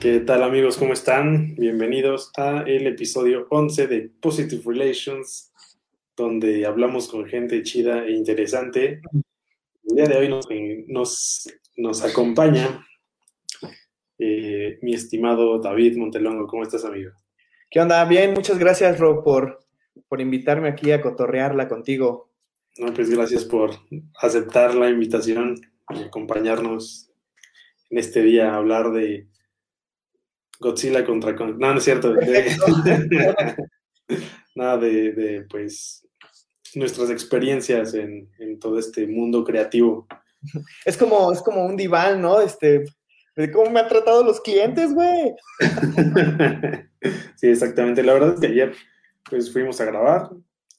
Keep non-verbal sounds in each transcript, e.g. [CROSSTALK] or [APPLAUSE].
¿Qué tal amigos? ¿Cómo están? Bienvenidos a el episodio 11 de Positive Relations, donde hablamos con gente chida e interesante. El día de hoy nos, nos, nos acompaña eh, mi estimado David Montelongo. ¿Cómo estás, amigo? ¿Qué onda? Bien, muchas gracias, Rob, por, por invitarme aquí a cotorrearla contigo. No, pues gracias por aceptar la invitación y acompañarnos en este día a hablar de Godzilla contra No, no es cierto. [LAUGHS] nada de, de, pues, nuestras experiencias en, en, todo este mundo creativo. Es como, es como un diván, ¿no? Este, de cómo me han tratado los clientes, güey. [LAUGHS] sí, exactamente. La verdad es que ayer, pues, fuimos a grabar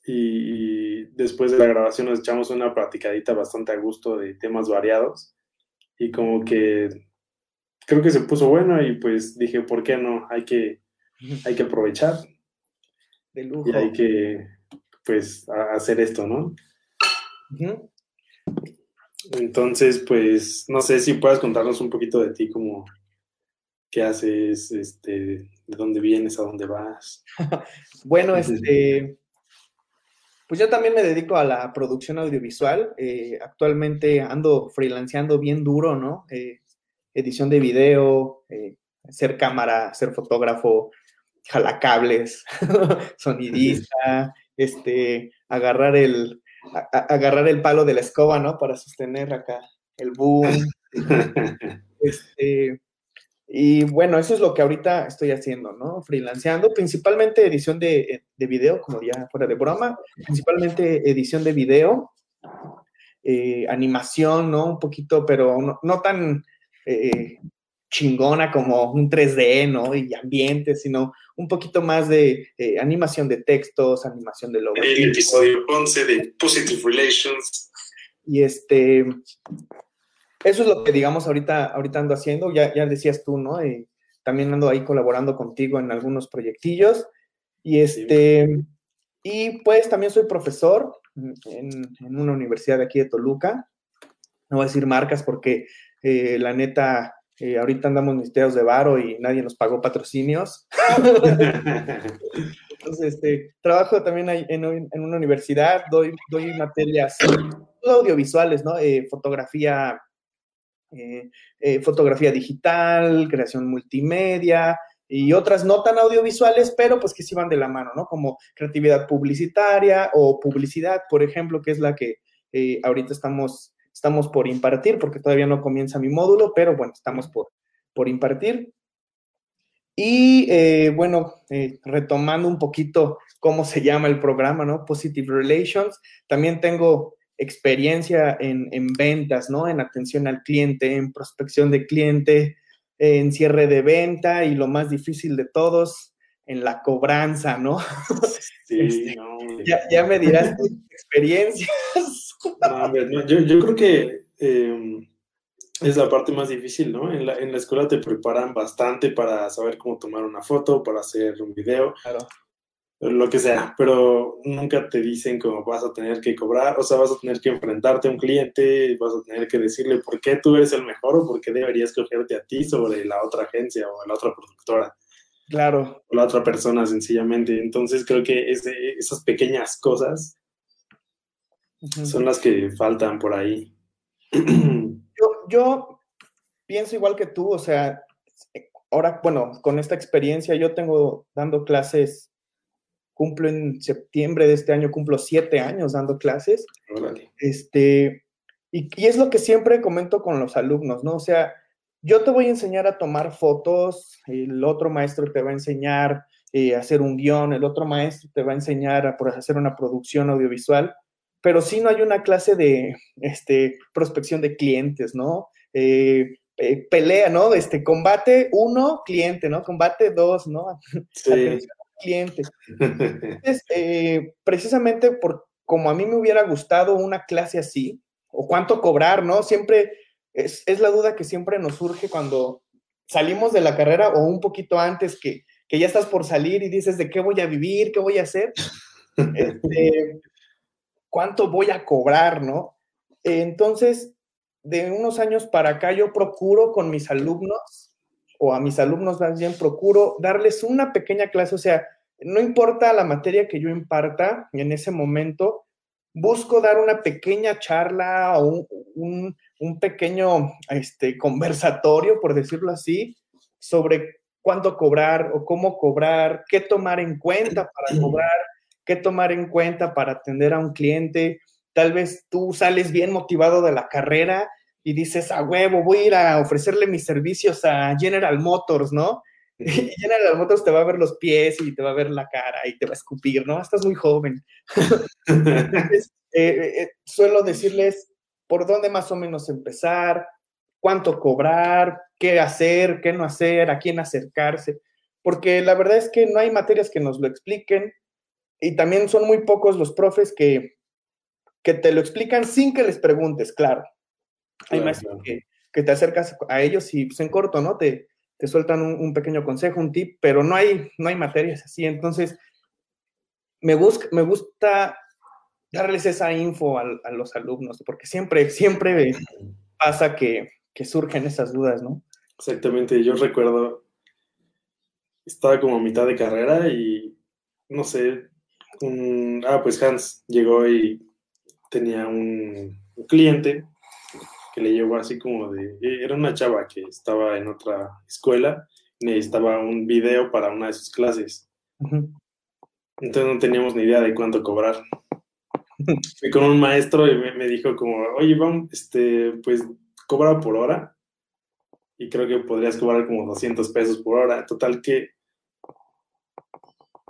y, y después de la grabación nos echamos una platicadita bastante a gusto de temas variados y como que creo que se puso bueno y pues dije, ¿por qué no? Hay que, hay que aprovechar. De lujo. Y hay que, pues, hacer esto, ¿no? Entonces, pues, no sé si puedes contarnos un poquito de ti, como qué haces, este, de dónde vienes, a dónde vas. [LAUGHS] bueno, este, pues yo también me dedico a la producción audiovisual. Eh, actualmente ando freelanceando bien duro, ¿no? Eh, edición de video, eh, ser cámara, ser fotógrafo, jalacables, [LAUGHS] sonidista, este, agarrar el, agarrar el palo de la escoba, ¿no? Para sostener acá el boom. [LAUGHS] este, y bueno, eso es lo que ahorita estoy haciendo, ¿no? Freelanceando, principalmente edición de, de video, como ya fuera de broma, principalmente edición de video, eh, animación, ¿no? Un poquito, pero no, no tan eh, chingona como un 3D, ¿no? Y ambiente, sino un poquito más de eh, animación de textos, animación de logos. El episodio 11 de Positive Relations. Y este, eso es lo que digamos ahorita, ahorita ando haciendo, ya, ya decías tú, ¿no? Eh, también ando ahí colaborando contigo en algunos proyectillos. Y este, y pues también soy profesor en, en una universidad de aquí de Toluca. No voy a decir marcas porque eh, la neta, eh, ahorita andamos ministerios de varo y nadie nos pagó patrocinios. [LAUGHS] Entonces, este, trabajo también en, en, una universidad, doy, doy materias audiovisuales, ¿no? Eh, fotografía, fotografía digital, creación multimedia y otras no tan audiovisuales, pero pues que sí van de la mano, ¿no? Como creatividad publicitaria o publicidad, por ejemplo, que es la que ahorita estamos estamos por impartir, porque todavía no comienza mi módulo, pero bueno, estamos por, por impartir. Y eh, bueno, eh, retomando un poquito cómo se llama el programa, ¿no? Positive Relations. También tengo experiencia en, en ventas, ¿no? En atención al cliente, en prospección de cliente, en cierre de venta y lo más difícil de todos, en la cobranza, ¿no? Sí, [LAUGHS] este, no, ya, ya, me dirás tus experiencias. No, yo, yo, creo que eh, es la parte más difícil, ¿no? En la, en la, escuela te preparan bastante para saber cómo tomar una foto, para hacer un video, claro. lo que sea, pero nunca te dicen cómo vas a tener que cobrar, o sea, vas a tener que enfrentarte a un cliente, vas a tener que decirle por qué tú eres el mejor o por qué deberías cogerte a ti sobre la otra agencia o la otra productora. Claro. O la otra persona, sencillamente. Entonces creo que ese, esas pequeñas cosas son las que faltan por ahí. [CLEARS THROAT] Yo, yo pienso igual que tú, o sea, ahora, bueno, con esta experiencia yo tengo dando clases, cumplo en septiembre de este año, cumplo siete años dando clases. Órale. Este, y, y, es lo que siempre comento con los alumnos, ¿no? O sea, yo te voy a enseñar a tomar fotos, el otro maestro te va a enseñar eh, a hacer un guion, el otro maestro te va a enseñar a hacer una producción audiovisual, pero sí no hay una clase de este, prospección de clientes, ¿no? Eh, eh, pelea, ¿no? Este, combate uno, cliente, ¿no? Combate dos, ¿no? [LAUGHS] Sí. cliente. Entonces, eh, precisamente por como a mí me hubiera gustado una clase así, o cuánto cobrar, ¿no? Siempre es, es la duda que siempre nos surge cuando salimos de la carrera o un poquito antes que, que ya estás por salir y dices, ¿de qué voy a vivir? ¿Qué voy a hacer? [LAUGHS] Este, cuánto voy a cobrar, ¿no? Entonces, de unos años para acá yo procuro con mis alumnos o a mis alumnos más bien procuro darles una pequeña clase, o sea, no importa la materia que yo imparta en ese momento, busco dar una pequeña charla o un, pequeño este, conversatorio, por decirlo así, sobre cuánto cobrar o cómo cobrar, qué tomar en cuenta para cobrar, qué tomar en cuenta para atender a un cliente. Tal vez tú sales bien motivado de la carrera y dices, a huevo, voy a ir a ofrecerle mis servicios a General Motors, ¿no? [LAUGHS] Y General Motors te va a ver los pies y te va a ver la cara y te va a escupir, ¿no? Estás muy joven. [LAUGHS] Eh, eh, eh, suelo decirles por dónde más o menos empezar, cuánto cobrar, qué hacer, qué no hacer, a quién acercarse, porque la verdad es que no hay materias que nos lo expliquen y también son muy pocos los profes que, que te lo explican sin que les preguntes, claro. Hay maestros que, te acercas a ellos y pues en corto, ¿no? Te, te sueltan un, pequeño consejo, un tip, pero no hay, no hay materias así. Entonces, me, busca, me gusta darles esa info a, los alumnos, porque siempre, siempre pasa que, surgen esas dudas, ¿no? Exactamente, yo recuerdo, estaba como a mitad de carrera y, no sé, ah, pues Hans llegó y tenía un cliente que le llegó así como de, eh, era una chava que estaba en otra escuela, necesitaba un video para una de sus clases. Entonces no teníamos ni idea de cuánto cobrar. [LAUGHS] Fui con un maestro y me, dijo como, oye, vamos, este, pues cobra por hora. Y creo que podrías cobrar como 200 pesos por hora. Total que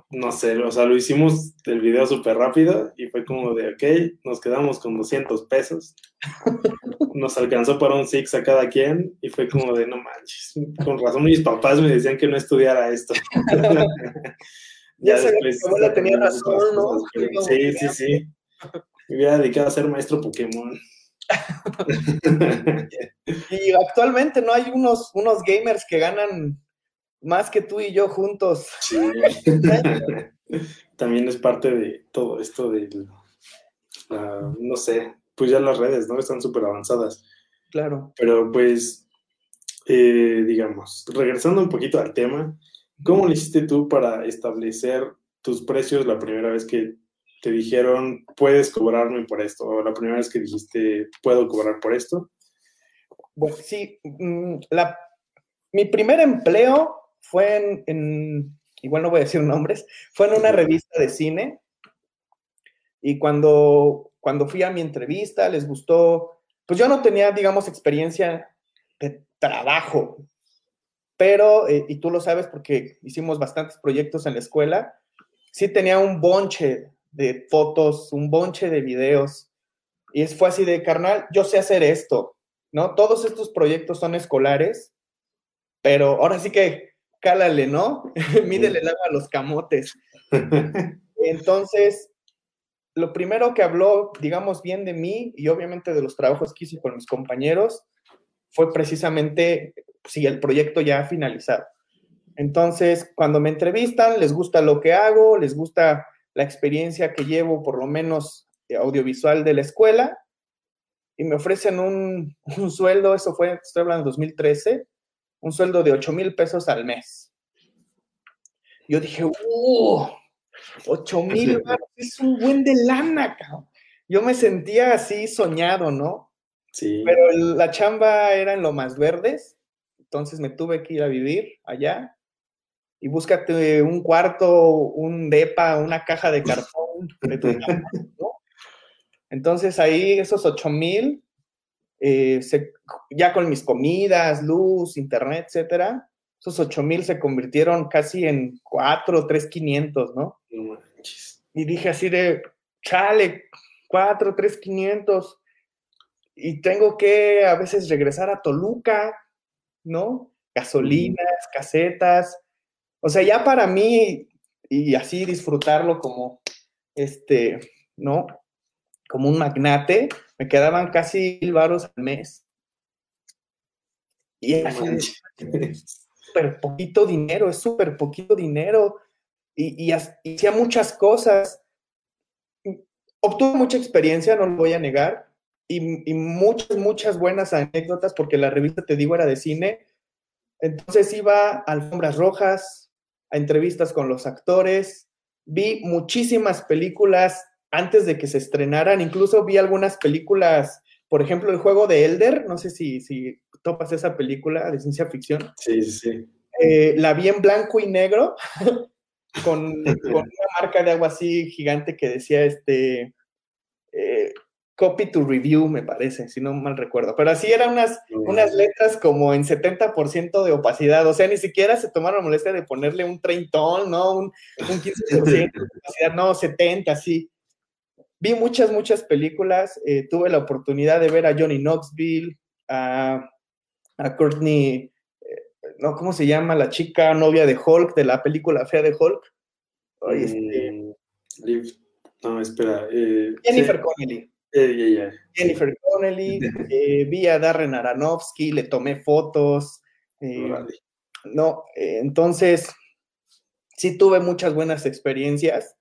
no sé, o sea, lo hicimos el video súper rápido y fue como de, ok, nos quedamos con 200 pesos. [LAUGHS] Nos alcanzó para un Six a cada quien y fue como de, no manches, con razón mis papás me decían que no estudiara esto. [LAUGHS] ya, después... tenía razón, ¿no? Sí, sí, sí. Me hubiera dedicado a ser maestro Pokémon. [LAUGHS] y actualmente no hay unos, unos gamers que ganan más que tú y yo juntos. Sí. [LAUGHS] También es parte de todo esto de, no sé, pues ya las redes, ¿no? Están súper avanzadas. Claro. Pero pues, eh, digamos, regresando un poquito al tema, ¿cómo le hiciste tú para establecer tus precios la primera vez que te dijeron, puedes cobrarme por esto? O la primera vez que dijiste, puedo cobrar por esto? Bueno, sí, mm, la, mi primer empleo fue en, igual no voy a decir [LAUGHS] nombres, fue en una revista de cine. Y cuando, cuando fui a mi entrevista les gustó, pues yo no tenía, digamos, experiencia de trabajo, pero, eh, y tú lo sabes porque hicimos bastantes proyectos en la escuela, sí tenía un bonche de fotos, un bonche de videos, y fue así de, carnal, yo sé hacer esto, ¿no? Todos estos proyectos son escolares, pero ahora sí que cálale, ¿no? [LAUGHS] Mídele el agua a los camotes. [LAUGHS] Entonces, lo primero que habló, digamos, bien de mí y obviamente de los trabajos que hice con mis compañeros fue precisamente si el proyecto ya ha finalizado. Entonces, cuando me entrevistan, les gusta lo que hago, les gusta la experiencia que llevo, por lo menos audiovisual de la escuela, y me ofrecen un, [LAUGHS] un sueldo, eso fue, estoy hablando de 2013, un sueldo de 8 mil pesos al mes. Yo dije, ¡uh! 8 mil es un buen de lana, cabrón. Yo me sentía así soñado, ¿no? Sí. Pero la chamba era en lo más verdes, entonces me tuve que ir a vivir allá y búscate un cuarto, un depa, una caja de [LAUGHS] cartón ¿no? Entonces ahí esos 8 mil eh, ya con mis comidas, luz, internet, etcétera, esos 8 mil se convirtieron casi en 4, 3, 500, ¿no? Y dije así de, chale, 4, 3, 500. Y tengo que a veces regresar a Toluca, ¿no? Gasolinas, casetas. O sea, ya para mí, y así disfrutarlo como, este, ¿no? Como un magnate, me quedaban casi mil baros al mes. Y es [LAUGHS] súper poquito dinero, es súper poquito dinero. Y, y, hacía muchas cosas. Obtuve mucha experiencia, no lo voy a negar, y, y, muchas, muchas buenas anécdotas, porque la revista, te digo, era de cine, Entonces iba a alfombras rojas, a entrevistas con los actores, vi muchísimas películas antes de que se estrenaran, incluso vi algunas películas, por ejemplo, el juego de Elder, no sé si, si topas esa película de ciencia ficción. Sí, sí, sí. Eh, la vi en blanco y negro, [LAUGHS] con, con, una marca de agua así gigante que decía este eh, copy to review, me parece, si no mal recuerdo. Pero así eran unas, unas letras como en 70% de opacidad. O sea, ni siquiera se tomaron la molestia de ponerle un treintón, ¿no? Un, un 15% de opacidad, no, 70, sí. Vi muchas, muchas películas. Eh, tuve la oportunidad de ver a Johnny Knoxville, a, a Courtney, eh, no, ¿cómo se llama? La chica novia de Hulk, de la película fea de Hulk. Este... Liv, no, espera. Eh, Jennifer sí. Connelly. Yeah, yeah, yeah. Jennifer Connelly, [LAUGHS] vi a Darren Aronofsky, le tomé fotos. No, entonces sí tuve muchas buenas experiencias,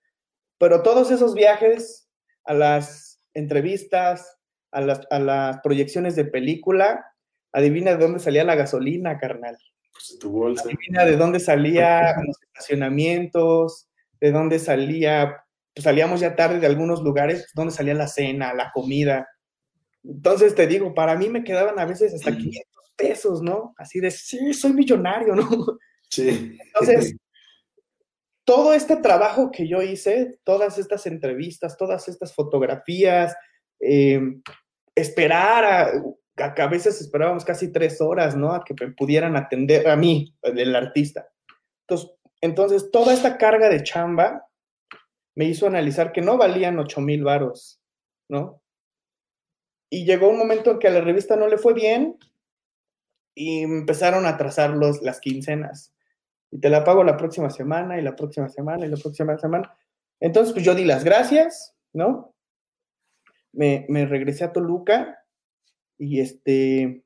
pero todos esos viajes a las entrevistas, a las, a las proyecciones de película, adivina de dónde salía la gasolina, carnal. Pues tu bolsa. Adivina de dónde salía [LAUGHS] los estacionamientos, de dónde salía pues salíamos ya tarde de algunos lugares donde salía la cena, la comida. Entonces te digo, para mí me quedaban a veces hasta [CLEARS THROAT] 500 pesos, ¿no? Así de, sí, soy millonario, ¿no? Sí. Entonces, todo este trabajo que yo hice, todas estas entrevistas, todas estas fotografías, eh, esperar a, a, a, veces esperábamos casi tres horas, ¿no? A que me pudieran atender a mí, el artista. Entonces, entonces, toda esta carga de chamba me hizo analizar que no valían 8 mil varos, ¿no? Y llegó un momento en que a la revista no le fue bien y empezaron a trazar los, las quincenas. Y te la pago la próxima semana y la próxima semana y la próxima semana. Entonces, pues yo di las gracias, ¿no? Me, me regresé a Toluca y este,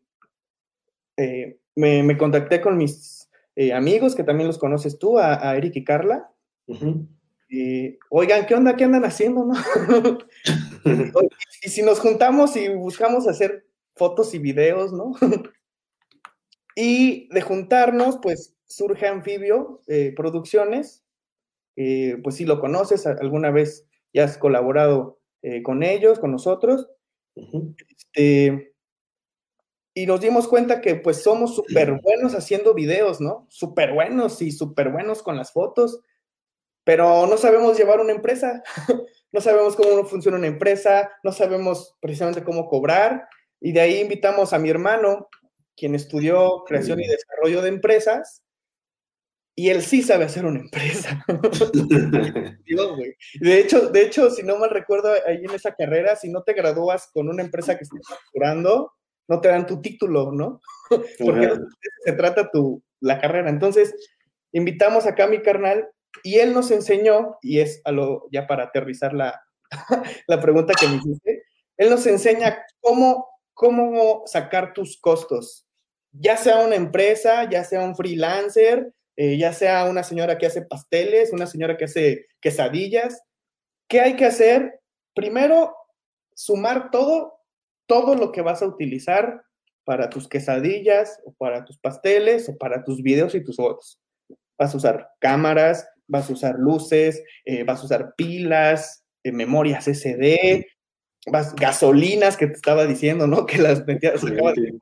eh, me, me, contacté con mis eh, amigos, que también los conoces tú, a, a Eric y Carla. Uh -huh. Eh, oigan, ¿qué onda? ¿Qué andan haciendo? No? [LAUGHS] y si nos juntamos y buscamos hacer fotos y videos, ¿no? [LAUGHS] y de juntarnos, pues surge Anfibio eh, Producciones. Eh, pues si lo conoces, alguna vez ya has colaborado eh, con ellos, con nosotros. Uh -huh. este, y nos dimos cuenta que pues somos súper buenos haciendo videos, ¿no? Súper buenos y súper buenos con las fotos pero no sabemos llevar una empresa, [LAUGHS] no sabemos cómo funciona una empresa, no sabemos precisamente cómo cobrar, y de ahí invitamos a mi hermano, quien estudió creación y desarrollo de empresas, y él sí sabe hacer una empresa. [LAUGHS] de, hecho, de hecho, si no mal recuerdo, ahí en esa carrera, si no te gradúas con una empresa que estés facturando, no te dan tu título, ¿no? [LAUGHS] Porque se trata tu, la carrera. Entonces, invitamos acá a mi carnal y él nos enseñó, y es a lo, ya para aterrizar la, [LAUGHS] la pregunta que me hiciste, él nos enseña cómo, cómo sacar tus costos, ya sea una empresa, ya sea un freelancer, eh, ya sea una señora que hace pasteles, una señora que hace quesadillas. ¿Qué hay que hacer? Primero, sumar todo, todo lo que vas a utilizar para tus quesadillas o para tus pasteles o para tus videos y tus fotos. Vas a usar cámaras, vas a usar luces, eh, vas a usar pilas, eh, memorias SD, vas, gasolinas que te estaba diciendo, ¿no? [LAUGHS] Que las metías, sí, sí.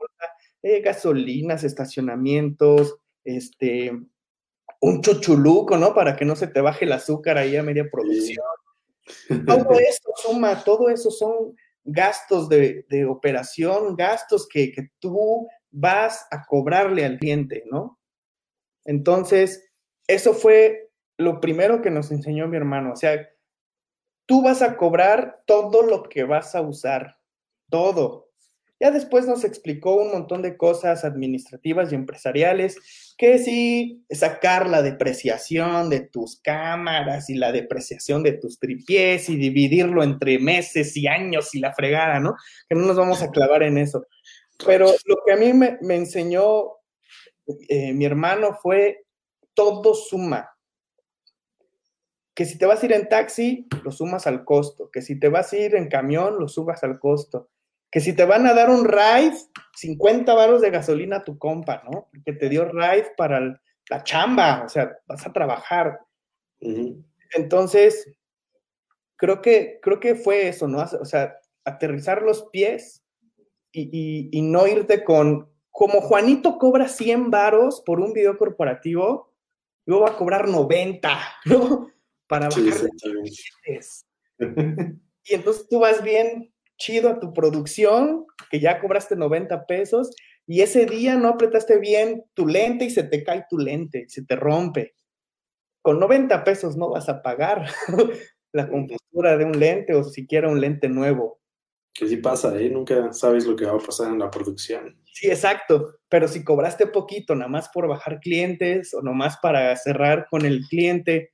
eh, gasolinas, estacionamientos, este, un chuchuluco, ¿no? Para que no se te baje el azúcar ahí a media producción. Sí. Todo esto suma, todo eso son gastos de, de operación, gastos que, que tú vas a cobrarle al cliente, ¿no? Entonces, eso fue lo primero que nos enseñó mi hermano. O sea, tú vas a cobrar todo lo que vas a usar, todo. Ya después nos explicó un montón de cosas administrativas y empresariales, que sí, sacar la depreciación de tus cámaras y la depreciación de tus tripiés y dividirlo entre meses y años y la fregada, ¿no? Que no nos vamos a clavar en eso. Pero lo que a mí me, me enseñó eh, mi hermano fue todo suma. Que si te vas a ir en taxi, lo sumas al costo. Que si te vas a ir en camión, lo subas al costo que si te van a dar un ride, 50 varos de gasolina a tu compa, ¿no? Porque te dio ride para la chamba, o sea, vas a trabajar. Entonces, creo que, creo que fue eso, ¿no? O sea, aterrizar los pies y, y, no irte con, como Juanito cobra 100 varos por un video corporativo, yo voy a cobrar 90, ¿no? [LAUGHS] Para bajar Y entonces tú vas bien chido a tu producción, que ya cobraste 90 pesos, y ese día no apretaste bien tu lente y se te cae tu lente, se te rompe. Con 90 pesos no vas a pagar [LAUGHS] la compostura de un lente o siquiera un lente nuevo. Que sí pasa, ¿eh? Nunca sabes lo que va a pasar en la producción. Sí, exacto. Pero si cobraste poquito, nada más por bajar clientes o nomás para cerrar con el cliente,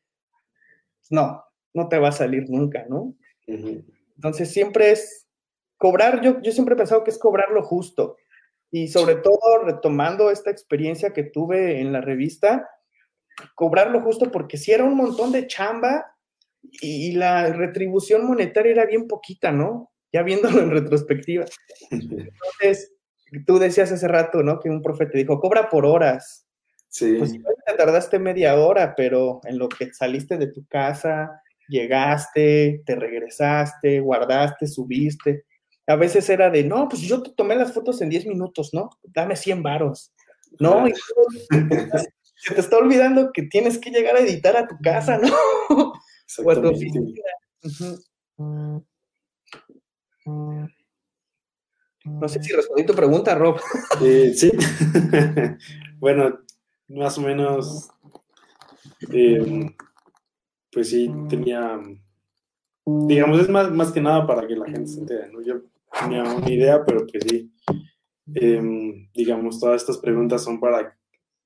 no, no te va a salir nunca, ¿no? Entonces siempre es cobrar, yo, yo siempre he pensado que es cobrar lo justo. Y sobre todo retomando esta experiencia que tuve en la revista, cobrar lo justo porque si era un montón de chamba y la retribución monetaria era bien poquita, ¿no? Ya viéndolo en retrospectiva. Entonces, tú decías hace rato, ¿no? Que un profe te dijo, cobra por horas. Sí. Pues te tardaste media hora, pero en lo que saliste de tu casa, llegaste, te regresaste, guardaste, subiste. A veces era de, no, pues yo te tomé las fotos en 10 minutos, ¿no? Dame 100 varos. No, [LAUGHS] se te está olvidando que tienes que llegar a editar a tu casa, ¿no? o a tu oficina. No sé si respondí tu pregunta, Rob. Eh, sí. [LAUGHS] bueno, más o menos, eh, pues sí, tenía, digamos, es más, más que nada para que la gente se entere, ¿no? Yo tenía una idea, pero pues sí, em, digamos, todas estas preguntas son para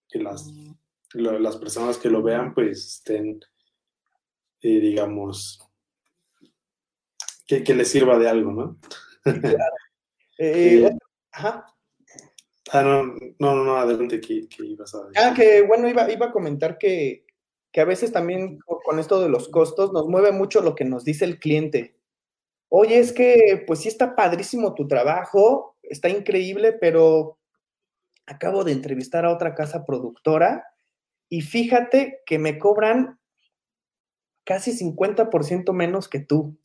que las, las personas que lo vean, pues estén, eh, digamos, que, que les sirva de algo, ¿no? [LAUGHS] Eh, eh, ajá. Ah, no, no, no, adelante, ¿qué, ibas a decir? Ah, que bueno, iba, iba a comentar que, que a veces también con esto de los costos nos mueve mucho lo que nos dice el cliente. Oye, es que pues sí está padrísimo tu trabajo, está increíble, pero acabo de entrevistar a otra casa productora y fíjate que me cobran casi 50% menos que tú.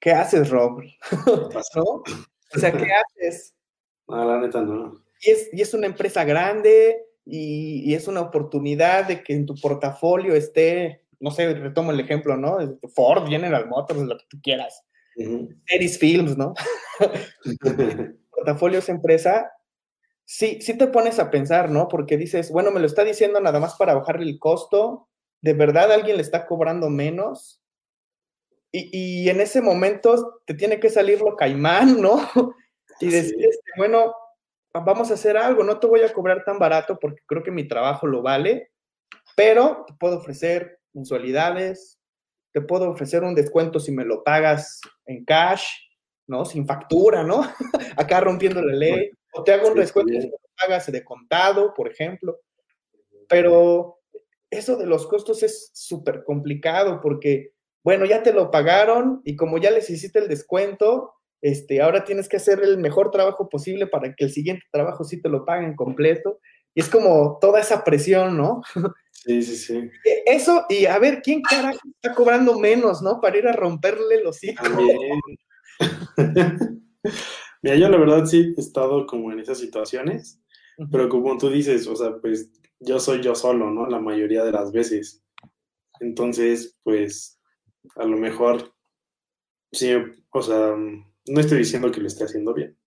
¿qué haces, Rob? [LAUGHS] ¿No? O sea, ¿qué [LAUGHS] haces? No, la neta no. Y es, y es una empresa grande y, es una oportunidad de que en tu portafolio esté, no sé, retomo el ejemplo, ¿no? Ford, General Motors, lo que tú quieras. Uh Films, ¿no? [LAUGHS] portafolio es empresa. Sí, sí te pones a pensar, ¿no? Porque dices, bueno, me lo está diciendo nada más para bajarle el costo. ¿De verdad alguien le está cobrando menos? Y, en ese momento te tiene que salir lo caimán, ¿no? Y decir, este, bueno, vamos a hacer algo, no te voy a cobrar tan barato porque creo que mi trabajo lo vale, pero te puedo ofrecer mensualidades, te puedo ofrecer un descuento si me lo pagas en cash, ¿no? Sin factura, ¿no? [LAUGHS] Acá rompiendo la ley, o te hago un descuento si me lo pagas de contado, por ejemplo. Pero eso de los costos es súper complicado porque bueno, ya te lo pagaron y como ya les hiciste el descuento, este, ahora tienes que hacer el mejor trabajo posible para que el siguiente trabajo sí te lo paguen completo. Y es como toda esa presión, ¿no? [LAUGHS] Sí, sí, sí. Eso, y a ver, ¿quién carajo está cobrando menos, no? Para ir a romperle los [LAUGHS] hijos. Mira, yo la verdad sí he estado como en esas situaciones, pero como tú dices, o sea, pues yo soy yo solo, ¿no? La mayoría de las veces. Entonces, pues a lo mejor, sí, o sea, no estoy diciendo que lo esté haciendo bien,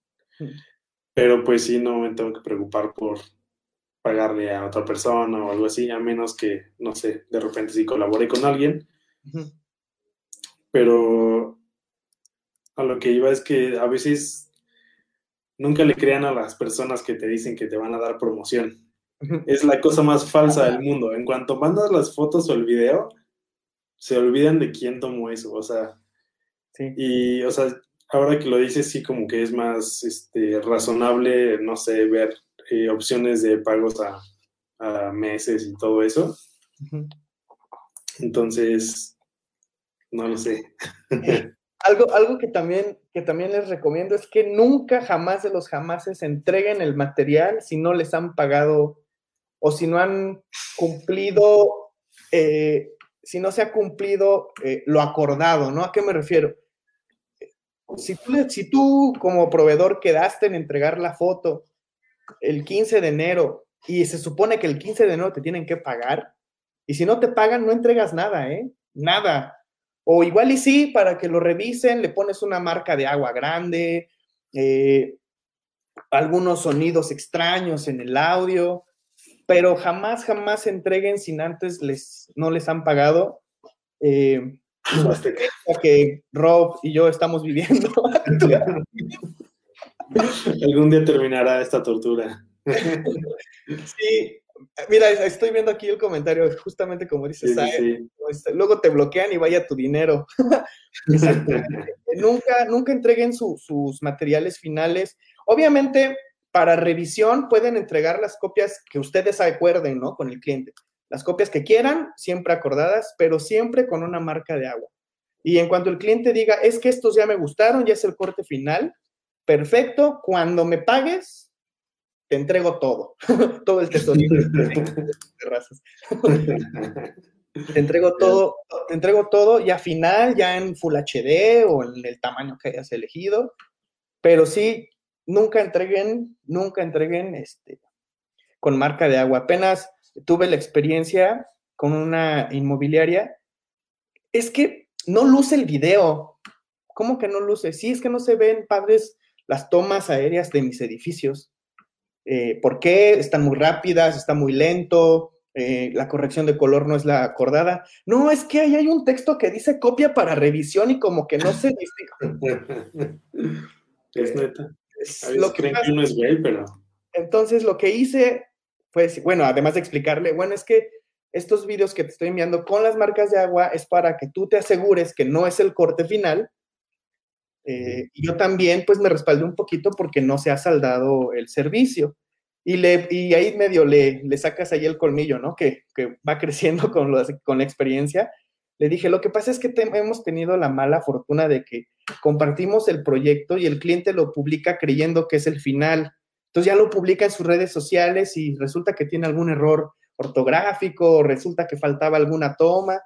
pero pues sí, no me tengo que preocupar por pagarle a otra persona o algo así, a menos que, no sé, de repente sí colabore con alguien. Pero a lo que iba es que a veces nunca le crean a las personas que te dicen que te van a dar promoción. Es la cosa más falsa del mundo. En cuanto mandas las fotos o el video, se olvidan de quién tomó eso, o sea, sí. y, o sea, ahora que lo dices, sí como que es más este, razonable, no sé, ver eh, opciones de pagos a, meses y todo eso. Entonces, no lo sé. [LAUGHS] algo, algo que, también, que también les recomiendo es que nunca, jamás de los jamases entreguen el material si no les han pagado o si no han cumplido, eh, si no se ha cumplido eh, lo acordado, ¿no? ¿A qué me refiero? Si tú, si tú como proveedor quedaste en entregar la foto el 15 de enero y se supone que el 15 de enero te tienen que pagar, y si no te pagan, no entregas nada, ¿eh? Nada. O igual y sí, para que lo revisen, le pones una marca de agua grande, eh, algunos sonidos extraños en el audio, pero jamás, jamás entreguen sin antes les, no les han pagado. Eh, [CLEARS THROAT] [CLEARS THROAT] que Rob y yo estamos viviendo. [LAUGHS] [LAUGHS] Algún día terminará esta tortura. sí, Mira, estoy viendo aquí el comentario, justamente como dices, este, luego te bloquean y vaya tu dinero. [LAUGHS] nunca, nunca entreguen sus materiales finales. Obviamente, para revisión pueden entregar las copias que ustedes acuerden, ¿no? Con el cliente. Las copias que quieran, siempre acordadas, pero siempre con una marca de agua. Y en cuanto el cliente diga, es que estos ya me gustaron, ya es el corte final, perfecto, cuando me pagues, te entrego todo, [LAUGHS] todo el tesorito te entrego todo, te entrego todo ya final, ya en Full HD o en el tamaño que hayas elegido, pero sí, nunca entreguen, nunca entreguen este, con marca de agua. Apenas tuve la experiencia con una inmobiliaria, es que no luce el video. ¿Cómo que no luce? Sí, es que no se ven padres las tomas aéreas de mis edificios. Eh, por qué están muy rápidas, está muy lento, eh, la corrección de color no es la acordada. No, es que ahí hay un texto que dice copia para revisión y como que no se [LAUGHS] dice. es neta. lo que, uno es gay, pero... Entonces lo que hice, pues, bueno, además de explicarle, bueno, es que estos vídeos que te estoy enviando con las marcas de agua es para que tú te asegures que no es el corte final eh, yo también, pues me respaldé un poquito porque no se ha saldado el servicio. Y, le, y ahí medio le, le sacas ahí el colmillo, ¿no? Que, que va [LAUGHS] creciendo con, con la experiencia. Le dije, lo que pasa es que hemos tenido la mala fortuna de que compartimos el proyecto y el cliente lo publica creyendo que es el final. Entonces ya lo publica en sus redes sociales y resulta que tiene algún error ortográfico, resulta que faltaba alguna toma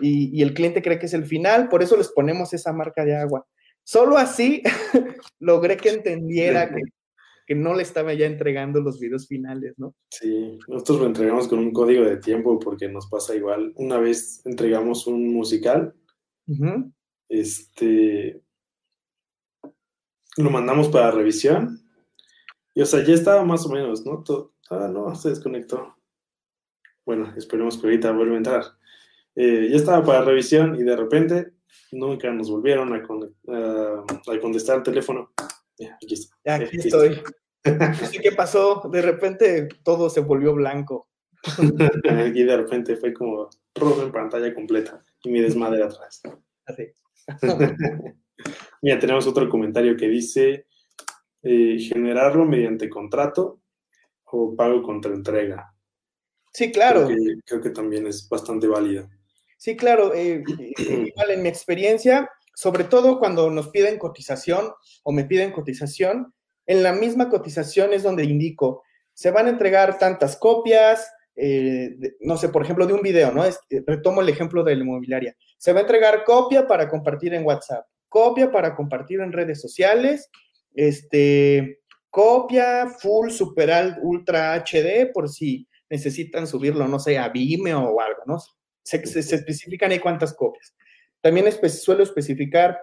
y el cliente cree que es el final, por eso les ponemos esa marca de agua. Solo así [LAUGHS] logré que entendiera que, no le estaba ya entregando los videos finales, ¿no? Sí, nosotros lo entregamos con un código de tiempo porque nos pasa igual. Una vez entregamos un musical, este, lo mandamos para revisión y, o sea, ya estaba más o menos, ¿no? ah, no, se desconectó. Bueno, esperemos que ahorita vuelva a entrar. Eh, ya estaba para revisión y de repente nunca nos volvieron a, contestar el teléfono. Ya, aquí, estoy. [LAUGHS] qué pasó. De repente todo se volvió blanco. [LAUGHS] y de repente fue como rojo en pantalla completa y mi desmadre atrás. Así. [LAUGHS] Mira, tenemos otro comentario que dice eh, generarlo mediante contrato o pago contra entrega. Sí, claro. creo que también es bastante válido. Sí, claro. Eh, [CLEARS THROAT] eh, igual en mi experiencia, sobre todo cuando nos piden cotización o me piden cotización, en la misma cotización es donde indico, se van a entregar tantas copias, eh, no sé, por ejemplo, de un video, ¿no? retomo el ejemplo de la inmobiliaria. Se va a entregar copia para compartir en WhatsApp, copia para compartir en redes sociales, este, copia full, super, ultra HD, por si necesitan subirlo, no sé, a Vimeo o algo, ¿no? Se, especifican ahí cuántas copias. También suelo especificar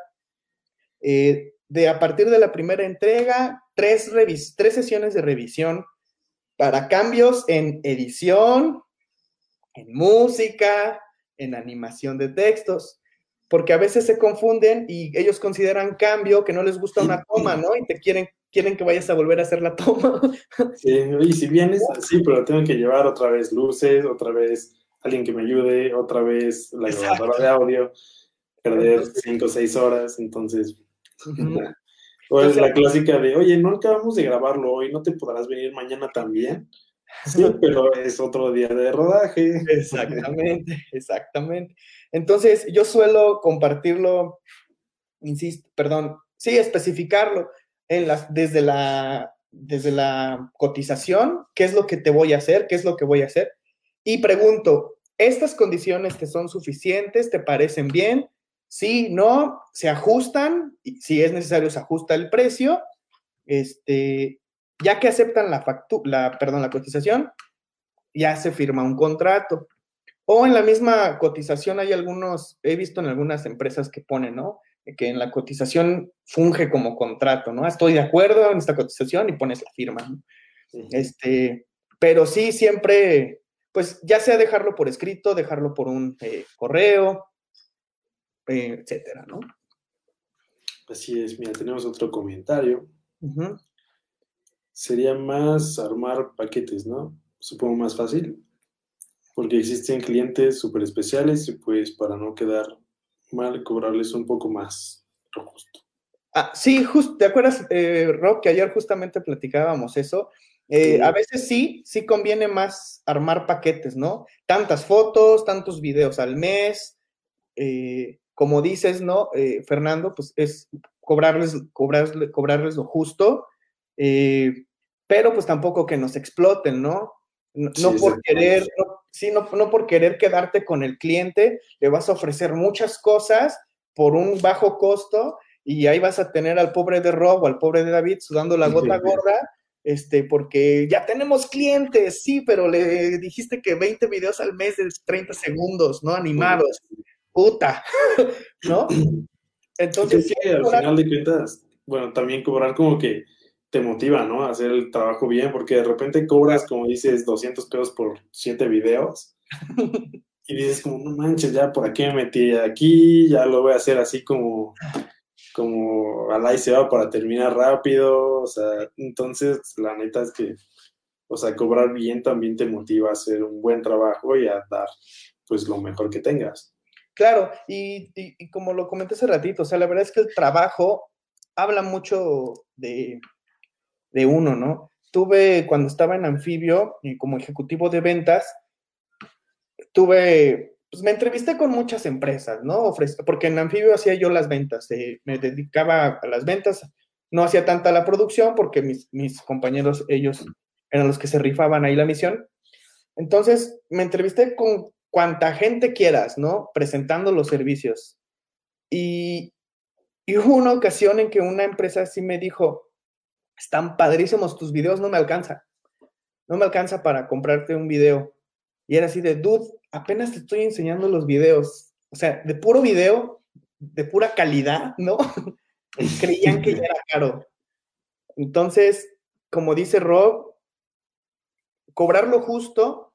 eh, de a partir de la primera entrega, tres, tres sesiones de revisión para cambios en edición, en música, en animación de textos, porque a veces se confunden y ellos consideran cambio que no les gusta una toma, ¿no? Y te quieren, quieren que vayas a volver a hacer la toma. Sí, y si vienes, sí, pero tengo que llevar otra vez luces, otra vez alguien que me ayude, otra vez la grabadora de audio, perder cinco o seis horas, entonces... [LAUGHS] o es la clásica de, oye, no acabamos de grabarlo hoy, ¿no te podrás venir mañana también? Sí, [LAUGHS] pero es otro día de rodaje. Exactamente, exactamente. Entonces, yo suelo compartirlo insisto, perdón, sí, especificarlo en las, desde, la, desde la cotización, qué es lo que te voy a hacer, qué es lo que voy a hacer. Y pregunto, ¿estas condiciones te son suficientes? ¿Te parecen bien? Si no, se ajustan, si es necesario se ajusta el precio, este, ya que aceptan la factura, perdón, la cotización, ya se firma un contrato. O en la misma cotización hay algunos, he visto en algunas empresas que ponen, ¿no? Que en la cotización funge como contrato, ¿no? Estoy de acuerdo en esta cotización y pones la firma, ¿no? Este, pero sí, siempre, pues ya sea dejarlo por escrito, dejarlo por un eh, correo, eh, etcétera, ¿no? Así es, mira, tenemos otro comentario. Sería más armar paquetes, ¿no? Supongo más fácil, porque existen clientes súper especiales y pues para no quedar mal, cobrarles un poco más lo justo. Ah, sí, justo, ¿te acuerdas, eh, Rob, que ayer justamente platicábamos eso? Eh, a veces sí, sí conviene más armar paquetes, ¿no? Tantas fotos, tantos videos al mes, eh, como dices, ¿no? Eh, Fernando, pues es cobrarles, cobrarles, cobrarles lo justo, eh, pero pues tampoco que nos exploten, ¿no? No, por querer, no, sí, no, no por querer quedarte con el cliente, le vas a ofrecer muchas cosas por un bajo costo y ahí vas a tener al pobre de Rob o al pobre de David sudando la gota gorda, este, porque ya tenemos clientes, sí, pero le dijiste que 20 videos al mes de 30 segundos, ¿no? Animados puta, [LAUGHS] ¿no? Entonces, sí, al final de cuentas, bueno, también cobrar como que te motiva, ¿no? A hacer el trabajo bien, porque de repente cobras, como dices, 200 pesos por 7 videos. [LAUGHS] y dices como, no manches, ya por aquí me metí aquí, ya lo voy a hacer así como, como al y se va para terminar rápido, o sea, entonces la neta es que, o sea, cobrar bien también te motiva a hacer un buen trabajo y a dar, pues, lo mejor que tengas. Claro, y, como lo comenté hace ratito, o sea, la verdad es que el trabajo habla mucho de, uno, ¿no? Tuve, cuando estaba en Anfibio y como ejecutivo de ventas, tuve, pues me entrevisté con muchas empresas, ¿no? porque en Anfibio hacía yo las ventas, eh, me dedicaba a las ventas, no hacía tanta la producción porque mis, mis compañeros, ellos eran los que se rifaban ahí la misión. Entonces, me entrevisté con cuanta gente quieras, ¿no? Presentando los servicios. Y, hubo una ocasión en que una empresa así me dijo, están padrísimos tus videos, no me alcanza. No me alcanza para comprarte un video. Y era así de, dude, apenas te estoy enseñando los videos. O sea, de puro video, de pura calidad, ¿no? [LAUGHS] Creían que ya era caro. Entonces, como dice Rob, cobrar lo justo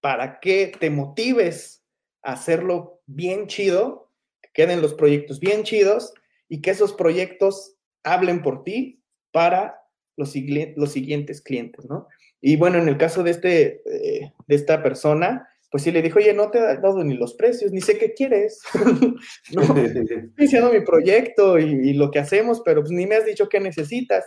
para que te motives a hacerlo bien chido, que queden los proyectos bien chidos y que esos proyectos hablen por ti para los, los siguientes clientes, ¿no? Y bueno, en el caso de, este, eh, de esta persona, pues sí le dijo, oye, no te he dado ni los precios, ni sé qué quieres. [LAUGHS] no, [LAUGHS] estoy iniciando mi proyecto y, y, lo que hacemos, pero pues ni me has dicho qué necesitas.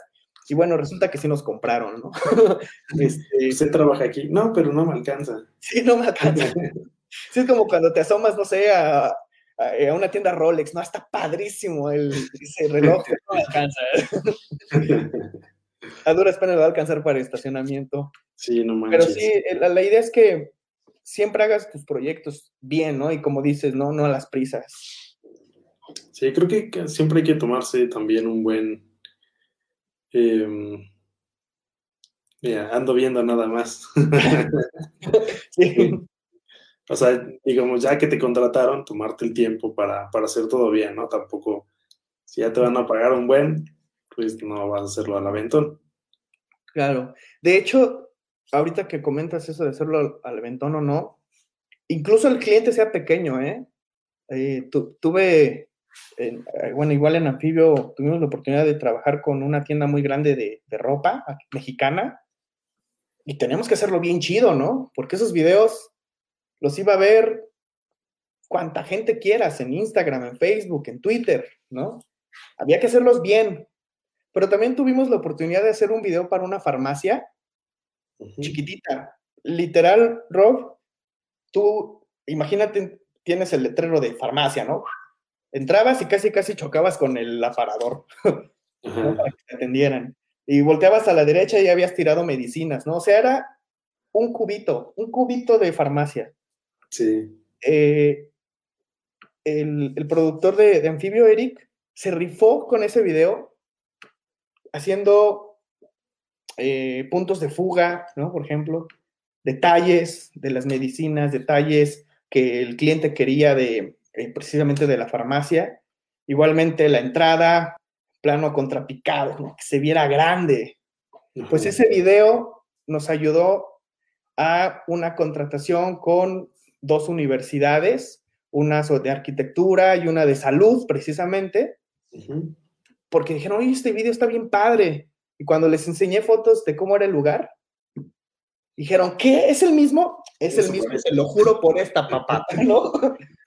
Y bueno, resulta que sí nos compraron, ¿no? [LAUGHS] este, Usted trabaja aquí. No, pero no me alcanza. Sí, no me alcanza. sí, es como cuando te asomas, no sé, a, a, una tienda Rolex, ¿no? Está padrísimo el, ese reloj, no me alcanza. a duras penas va a alcanzar para estacionamiento. Sí, no manches. Pero sí, la, la, idea es que siempre hagas tus proyectos bien, ¿no? Y como dices, no, no a las prisas. Sí, creo que siempre hay que tomarse también un buen Em, mira, ando viendo nada más. [LAUGHS] O sea, digamos, ya que te contrataron, tomarte el tiempo para, hacer todo bien, ¿no? Tampoco, si ya te van a pagar un buen, pues no vas a hacerlo al aventón. Claro. De hecho, ahorita que comentas eso de hacerlo al, aventón o no, incluso el cliente sea pequeño, ¿eh? eh tuve eh, bueno, igual en Anfibio tuvimos la oportunidad de trabajar con una tienda muy grande de, ropa mexicana y tenemos que hacerlo bien chido, ¿no? Porque esos videos los iba a ver cuanta gente quieras en Instagram, en Facebook, en Twitter, ¿no? Había que hacerlos bien. Pero también tuvimos la oportunidad de hacer un video para una farmacia chiquitita. Literal, Rob, tú imagínate, tienes el letrero de farmacia, ¿no? entrabas y casi, casi chocabas con el aparador [LAUGHS] para que te atendieran. Y volteabas a la derecha y habías tirado medicinas, ¿no? O sea, era un cubito, un cubito de farmacia. Sí. Eh, el, productor de, de, Anfibio, Eric, se rifó con ese video haciendo eh, puntos de fuga, ¿no? Por ejemplo, detalles de las medicinas, detalles que el cliente quería de eh, precisamente de la farmacia. Igualmente la entrada, plano contrapicado, que se viera grande. Pues ese video nos ayudó a una contratación con dos universidades, una de arquitectura y una de salud, precisamente, porque dijeron, oye, este video está bien padre. Y cuando les enseñé fotos de cómo era el lugar, dijeron, ¿qué? ¿Es el mismo? Es el mismo, te lo juro por esta papata, [LAUGHS] ¿no?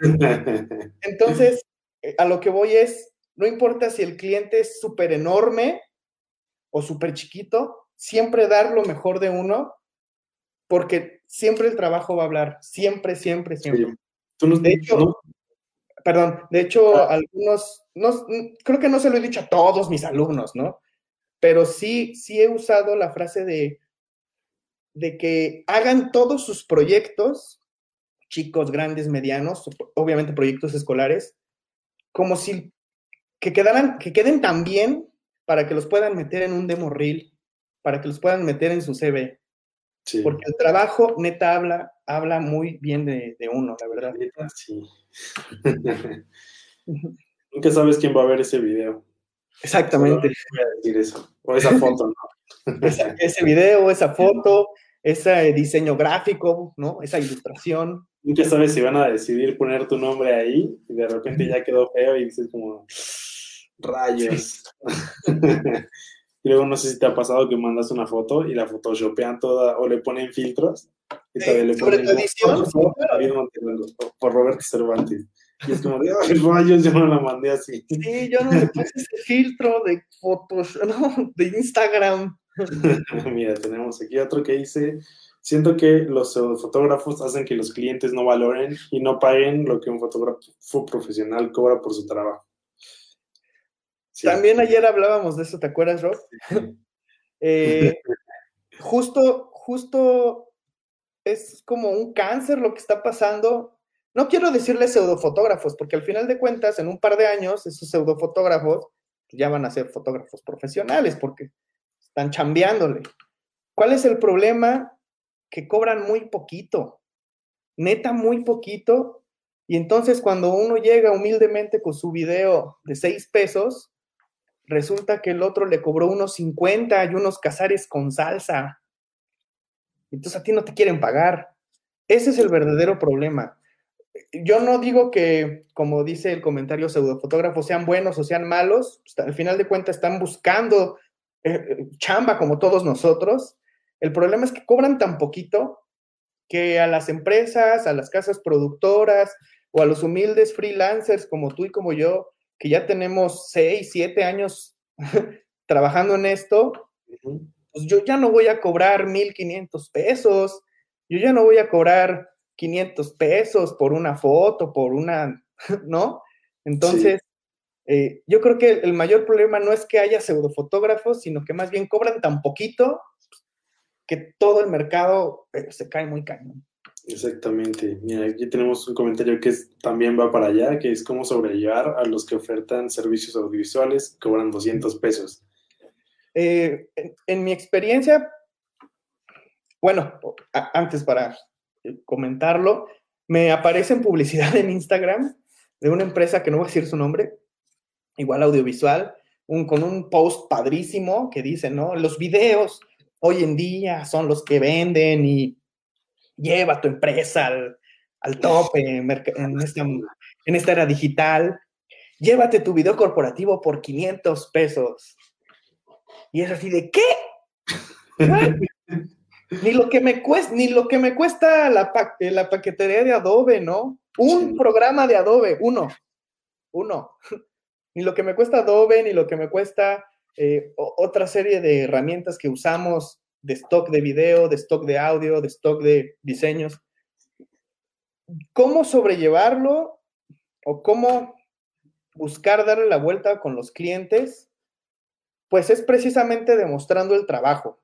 [LAUGHS] Entonces, eh, a lo que voy es, no importa si el cliente es súper enorme o súper chiquito, siempre dar lo mejor de uno, porque siempre el trabajo va a hablar, siempre, siempre, siempre. de hecho, perdón, de hecho, ah. algunos, no, creo que no se lo he dicho a todos mis alumnos, ¿no? Pero sí, sí he usado la frase de de que hagan todos sus proyectos, chicos, grandes, medianos, obviamente proyectos escolares, como si que quedaran, que queden tan bien para que los puedan meter en un demo reel, para que los puedan meter en su CV. Porque el trabajo, neta, habla, habla muy bien de, uno, la verdad. sí. [LAUGHS] [LAUGHS] Nunca sabes quién va a ver ese video. Exactamente. decir eso. O esa foto, ¿no? [LAUGHS] ese video, esa foto, ese diseño gráfico, ¿no? Esa ilustración. Nunca sabes si van a decidir poner tu nombre ahí y de repente ya quedó feo y dices como, rayos. [LAUGHS] y luego no sé si te ha pasado que mandas una foto y la photoshopean toda o le ponen filtros. Y todavía le ponen edición, por Roberto Cervantes. Y es como, ay, rayos, yo no la mandé así. Sí, yo no le puse ese filtro de fotos, [LAUGHS] no, de Instagram. [LAUGHS] Mira, tenemos aquí otro que dice, siento que los fotógrafos hacen que los clientes no valoren y no paguen lo que un fotógrafo profesional cobra por su trabajo. También ayer hablábamos de eso, ¿te acuerdas, Rob? [LAUGHS] Eh, justo, justo es como un cáncer lo que está pasando. No quiero decirle pseudofotógrafos, porque al final de cuentas, en un par de años, esos pseudofotógrafos ya van a ser fotógrafos profesionales, porque están chambeándole. ¿Cuál es el problema? Que cobran muy poquito, neta muy poquito, y entonces cuando uno llega humildemente con su video de seis pesos, resulta que el otro le cobró unos 50 y unos cazares con salsa. Entonces a ti no te quieren pagar. Ese es el verdadero problema. Yo no digo que, como dice el comentario pseudofotógrafo, sean buenos o sean malos. Al final de cuentas están buscando eh, chamba como todos nosotros. El problema es que cobran tan poquito que a las empresas, a las casas productoras o a los humildes freelancers como tú y como yo, que ya tenemos seis, siete años [LAUGHS] trabajando en esto, pues yo ya no voy a cobrar 1.500 pesos, yo ya no voy a cobrar 500 pesos por una foto, por una, [LAUGHS] ¿no? Entonces, eh, yo creo que el mayor problema no es que haya pseudofotógrafos, sino que más bien cobran tan poquito que todo el mercado eh, se cae muy cañón. Exactamente. Mira, aquí tenemos un comentario que también va para allá, que es cómo sobrellevar a los que ofertan servicios audiovisuales cobran 200 pesos. Eh, en, mi experiencia, bueno, antes para comentarlo, me aparece en publicidad en Instagram de una empresa que no voy a decir su nombre, igual audiovisual, un, con un post padrísimo que dice, ¿no? Los videos hoy en día son los que venden y lleva tu empresa al, al tope en esta, en esta era digital. Llévate tu video corporativo por 500 pesos. Y es así de, ¿qué? [LAUGHS] ni lo que me cuesta, ni lo que me cuesta la, la paquetería de Adobe, ¿no? Un programa de Adobe, uno, uno [LAUGHS] ni lo que me cuesta Adobe, ni lo que me cuesta eh, otra serie de herramientas que usamos de stock de video, de stock de audio, de stock de diseños. ¿Cómo sobrellevarlo o cómo buscar darle la vuelta con los clientes, pues es precisamente demostrando el trabajo.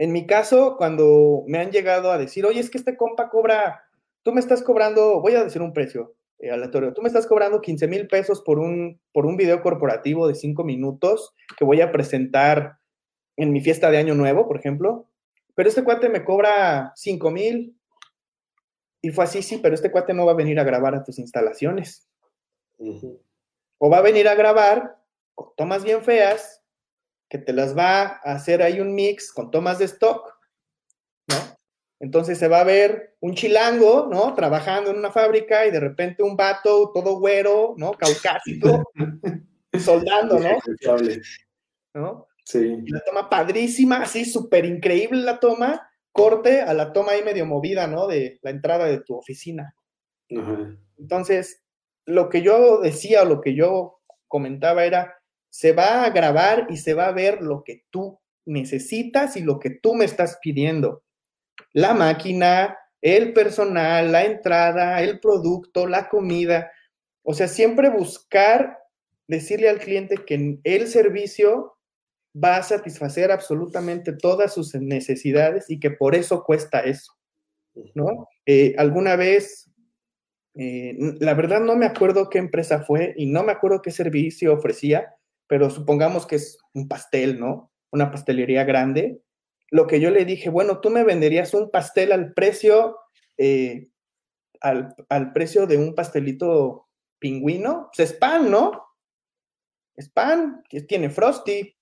En mi caso, cuando me han llegado a decir, oye, es que este compa cobra, tú me estás cobrando, voy a decir un precio eh, aleatorio, tú me estás cobrando 15 mil pesos por un, por un video corporativo de 5 minutos que voy a presentar en mi fiesta de Año Nuevo, por ejemplo, pero este cuate me cobra 5 mil. Y fue así, sí, pero este cuate no va a venir a grabar a tus instalaciones. O va a venir a grabar con tomas bien feas, que te las va a hacer ahí un mix con tomas de stock, ¿no? Entonces se va a ver un chilango, ¿no? Trabajando en una fábrica y de repente un vato todo güero, ¿no? Caucásico, [LAUGHS] soldando, ¿no? ¿no? Sí. la toma padrísima, así súper increíble la toma, corte a la toma ahí medio movida, ¿no? De la entrada de tu oficina. Entonces, lo que yo decía o lo que yo comentaba era, se va a grabar y se va a ver lo que tú necesitas y lo que tú me estás pidiendo. La máquina, el personal, la entrada, el producto, la comida. O sea, siempre buscar decirle al cliente que el servicio va a satisfacer absolutamente todas sus necesidades y que por eso cuesta eso, ¿no? Eh, alguna vez, eh, la verdad no me acuerdo qué empresa fue y no me acuerdo qué servicio ofrecía, pero supongamos que es un pastel, ¿no? Una pastelería grande. Lo que yo le dije, bueno, tú me venderías un pastel al precio, eh, al, al, precio de un pastelito pingüino, pues es pan, ¿no? Es pan, que tiene frosty,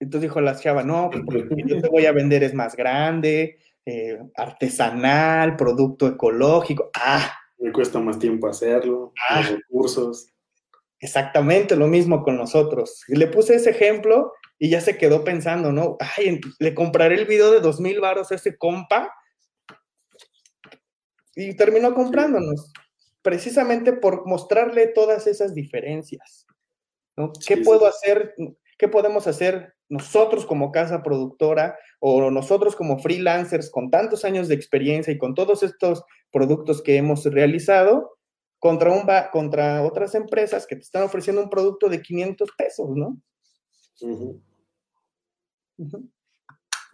entonces dijo la chava, no, pues porque yo te voy a vender es más grande, eh, artesanal, producto ecológico. Ah. Me cuesta más tiempo hacerlo, ah, recursos. Exactamente lo mismo con nosotros. Le puse ese ejemplo y ya se quedó pensando, ¿no? Ay, le compraré el video de dos mil varos a ese compa. Y terminó comprándonos, precisamente por mostrarle todas esas diferencias. ¿no? ¿Qué puedo hacer? ¿Qué podemos hacer nosotros como casa productora o nosotros como freelancers con tantos años de experiencia y con todos estos productos que hemos realizado contra, un, contra otras empresas que te están ofreciendo un producto de 500 pesos, ¿no?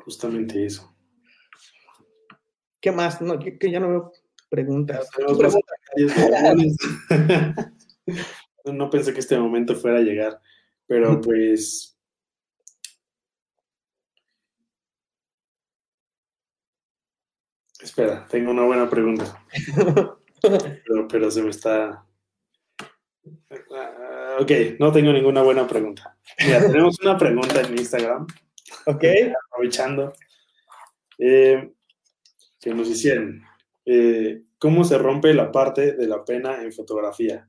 Justamente eso. ¿Qué más? No, que, ya no veo preguntas. [LAUGHS] no pensé que este momento fuera a llegar. Pero pues... Espera, tengo una buena pregunta. [LAUGHS] pero, se me está... Ah, ok, no tengo ninguna buena pregunta. Mira, tenemos una pregunta en Instagram. Ok. Aprovechando. Eh, que nos hicieron. Eh, ¿Cómo se rompe la parte de la pena en fotografía?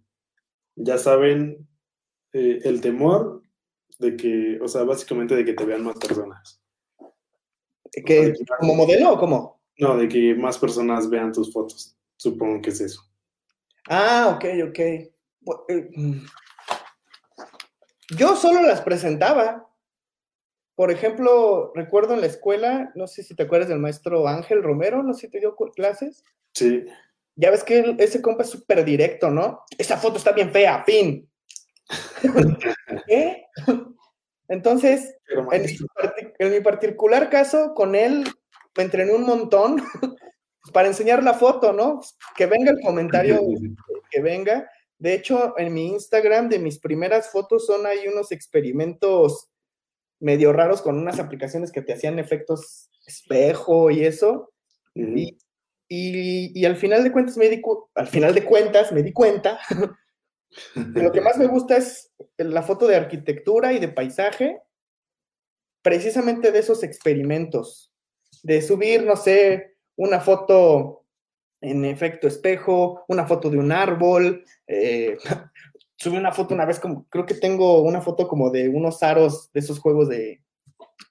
Ya saben, eh, el temor de que, o sea, básicamente de que te vean más personas. ¿Que, ¿Como modelo o cómo? No, de que más personas vean tus fotos. Supongo que es eso. Ah, ok, ok. Eh, mm. Yo solo las presentaba. Por ejemplo, recuerdo en la escuela, no sé si te acuerdas del maestro Ángel Romero, no sé si te dio clases. Sí. Ya ves que ese compa es súper directo, ¿no? Esa foto está bien fea, fin. ¿Qué? Entonces, en mi, particular caso, con él me entrené un montón para enseñar la foto, ¿no? Que venga el comentario, que venga. De hecho, en mi Instagram, de mis primeras fotos, son ahí unos experimentos medio raros con unas aplicaciones que te hacían efectos espejo y eso. y, y, al final de cuentas me di, al final de cuentas me di cuenta lo que más me gusta es la foto de arquitectura y de paisaje, precisamente de esos experimentos, de subir, no sé, una foto en efecto espejo, una foto de un árbol, eh, [LAUGHS] subí una foto una vez, como, creo que tengo una foto como de unos aros de esos juegos de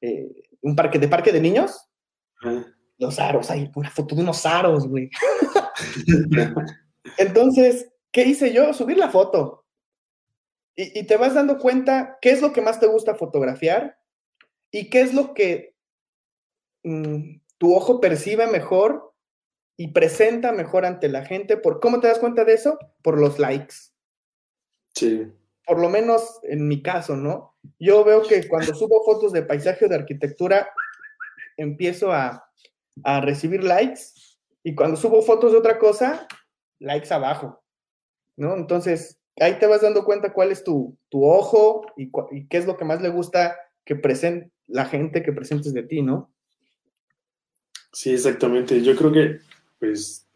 eh, un parque, de parque de niños. Los aros, hay una foto de unos aros, güey. [LAUGHS] Entonces, ¿Qué hice yo? Subir la foto. Y, te vas dando cuenta qué es lo que más te gusta fotografiar y qué es lo que mm, tu ojo percibe mejor y presenta mejor ante la gente. ¿Por cómo te das cuenta de eso? Por los likes. Sí. Por lo menos en mi caso, ¿no? Yo veo que cuando subo fotos de paisaje o de arquitectura, empiezo a, a recibir likes y cuando subo fotos de otra cosa, likes abajo, ¿no? Entonces, ahí te vas dando cuenta cuál es tu, tu ojo y, y, qué es lo que más le gusta que presente la gente que presentes de ti, ¿no? Sí, exactamente. Yo creo que, pues,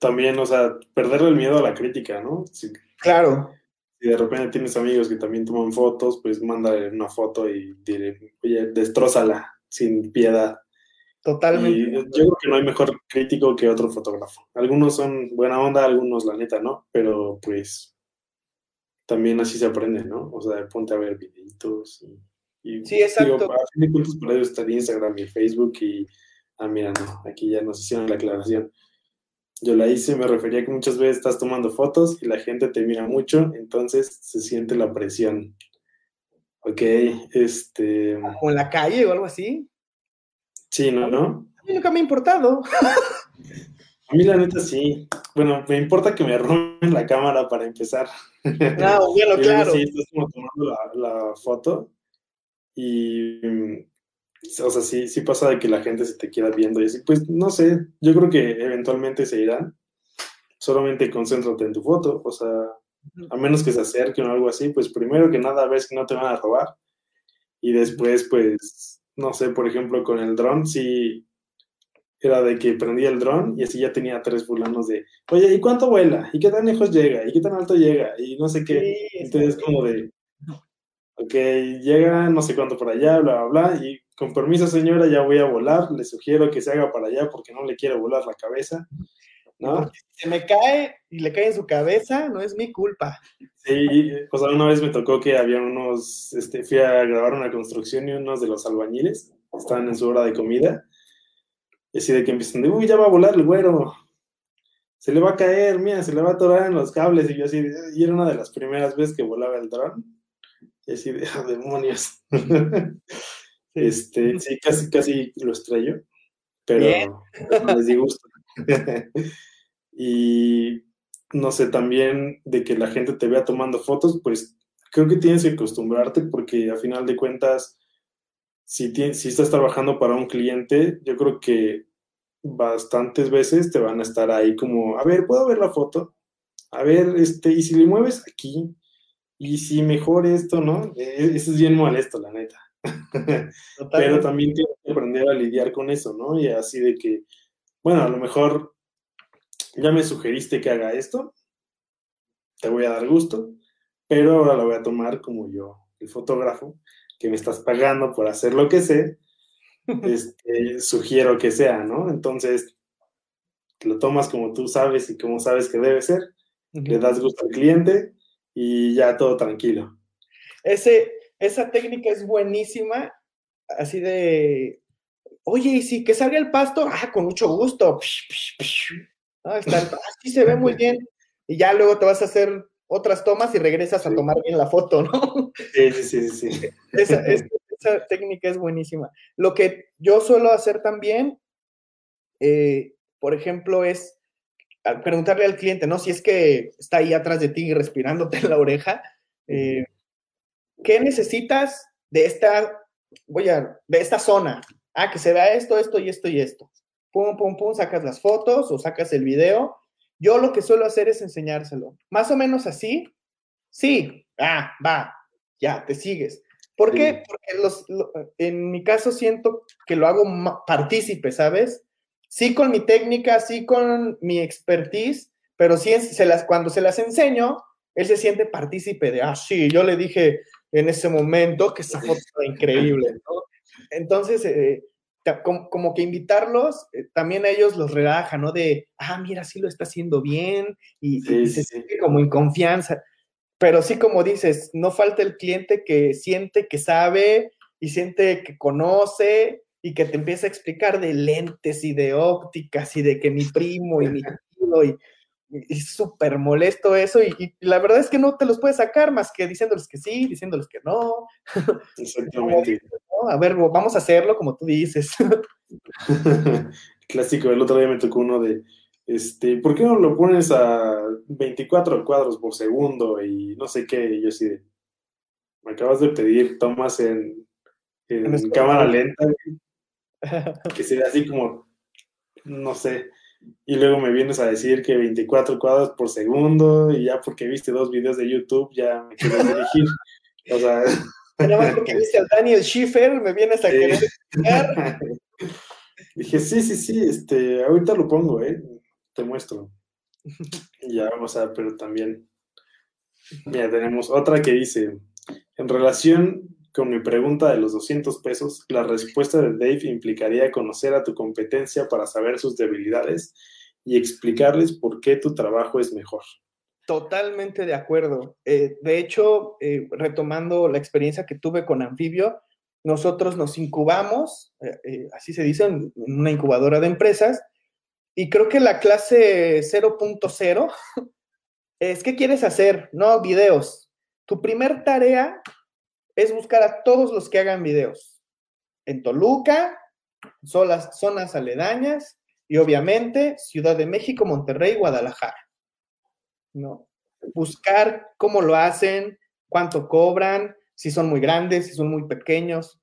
también, o sea, perderle el miedo a la crítica, ¿no? Si, claro. Si de repente tienes amigos que también toman fotos, pues manda una foto y dile, oye, destrózala sin piedad. Totalmente. Y yo creo que no hay mejor crítico que otro fotógrafo. Algunos son buena onda, algunos la neta, ¿no? Pero pues también así se aprende, ¿no? O sea, ponte a ver videitos y, sí, exacto. Digo, a fin de cuentas, por eso está Instagram y Facebook y, ah, mira, no, aquí ya nos hicieron la aclaración. Yo la hice, me refería a que muchas veces estás tomando fotos y la gente te mira mucho, entonces se siente la presión. Ok, este... ¿O en la calle o algo así? Sí, ¿no? ¿no? A mí nunca me ha importado. [LAUGHS] A mí la neta sí. Bueno, me importa que me roben la cámara para empezar. Ah, bueno, [LAUGHS] claro. Sí, estás como tomando la, foto y, o sea, sí, sí pasa de que la gente se te queda viendo y así, pues, no sé, yo creo que eventualmente se irán. Solamente concéntrate en tu foto, o sea, a menos que se acerquen o algo así, pues primero que nada ves que no te van a robar y después, pues, no sé, por ejemplo, con el dron, sí era de que prendía el dron y así ya tenía tres fulanos de, oye, ¿y cuánto vuela? ¿Y qué tan lejos llega? ¿Y qué tan alto llega? Y no sé qué. Entonces, como de, ok, llega no sé cuánto por allá, bla, bla, bla, y con permiso, señora, ya voy a volar, le sugiero que se haga para allá porque no le quiero volar la cabeza. ¿no? si se me cae y le cae en su cabeza, no es mi culpa. Sí, o sea, una vez me tocó que había unos, este, fui a grabar una construcción y unos de los albañiles estaban en su hora de comida. Y así de que empiezan de, uy, ya va a volar el güero. Se le va a caer, mira, se le va a atorar en los cables. Y yo así, y era una de las primeras veces que volaba el dron. Y así de, oh, demonios. [LAUGHS] Este, sí, casi, casi lo estrello. Pero no les disgusto. [LAUGHS] y no sé, también de que la gente te vea tomando fotos, pues creo que tienes que acostumbrarte porque a final de cuentas, si, si estás trabajando para un cliente, yo creo que bastantes veces te van a estar ahí como, a ver, ¿puedo ver la foto? A ver, este, y si le mueves aquí, y si mejor esto, ¿no? E, eso es bien molesto, la neta. Pero también tienes que aprender a lidiar con eso, ¿no? Y así de que, bueno, a lo mejor ya me sugeriste que haga esto, te voy a dar gusto, pero ahora lo voy a tomar como yo, el fotógrafo, que me estás pagando por hacer lo que sé, [LAUGHS] este, sugiero que sea, ¿no? Entonces, lo tomas como tú sabes y como sabes que debe ser, le das gusto al cliente y ya todo tranquilo. Ese, esa técnica es buenísima, así de, oye, y si que salga el pasto, ah, con mucho gusto. Ah, está, así se ve muy [LAUGHS] bien. Y ya luego te vas a hacer otras tomas y regresas a tomar bien la foto, ¿no? Sí, sí, sí, sí. [LAUGHS] Esa, esa, técnica es buenísima. Lo que yo suelo hacer también, eh, por ejemplo, es preguntarle al cliente, ¿no? Si es que está ahí atrás de ti respirándote en la oreja, eh, ¿qué necesitas de esta, voy a, de esta zona? Ah, que se vea esto, esto y esto y esto pum, pum, pum, sacas las fotos o sacas el video. Yo lo que suelo hacer es enseñárselo. Más o menos así. Sí, ah, va, ya, te sigues. ¿Por qué? Porque los, en mi caso siento que lo hago partícipe, ¿sabes? Sí con mi técnica, sí con mi expertise, pero sí se las, cuando se las enseño, él se siente partícipe de, ah, sí, yo le dije en ese momento que esa foto era increíble, [LAUGHS] ¿no? Entonces, eh, como, que invitarlos, eh, también a ellos los relaja, ¿no? De, ah, mira, sí lo está haciendo bien y, se siente como en confianza. Pero sí, como dices, no falta el cliente que siente que sabe y siente que conoce y que te empieza a explicar de lentes y de ópticas y de que mi primo y mi [LAUGHS] tío y, es súper molesto eso y, la verdad es que no te los puedes sacar más que diciéndoles que sí, diciéndoles que no. [LAUGHS] Exactamente. A ver, vamos a hacerlo como tú dices. [LAUGHS] Clásico, el otro día me tocó uno de, este, ¿por qué no lo pones a 24 cuadros por segundo y no sé qué? Y yo así de, me acabas de pedir tomas en, en cámara lenta, [LAUGHS] que sea así como, no sé. Y luego me vienes a decir que 24 cuadros por segundo y ya porque viste dos videos de YouTube ya me quieres [LAUGHS] dirigir. O sea... Nada más porque viste a Daniel Schiffer, me vienes a querer [LAUGHS] Dije, sí, sí, sí, este, ahorita lo pongo, ¿eh? Te muestro. Y ya vamos a pero también, mira, tenemos otra que dice, en relación con mi pregunta de los 200 pesos, la respuesta de Dave implicaría conocer a tu competencia para saber sus debilidades y explicarles por qué tu trabajo es mejor. Totalmente de acuerdo. Eh, de hecho, eh, retomando la experiencia que tuve con Anfibio, nosotros nos incubamos, eh, así se dice, en una incubadora de empresas, y creo que la clase 0.0 [LAUGHS] es, ¿qué quieres hacer? No, videos. Tu primer tarea es buscar a todos los que hagan videos. En Toluca, zonas, zonas aledañas y obviamente Ciudad de México, Monterrey, Guadalajara. ¿No? Buscar cómo lo hacen, cuánto cobran, si son muy grandes, si son muy pequeños.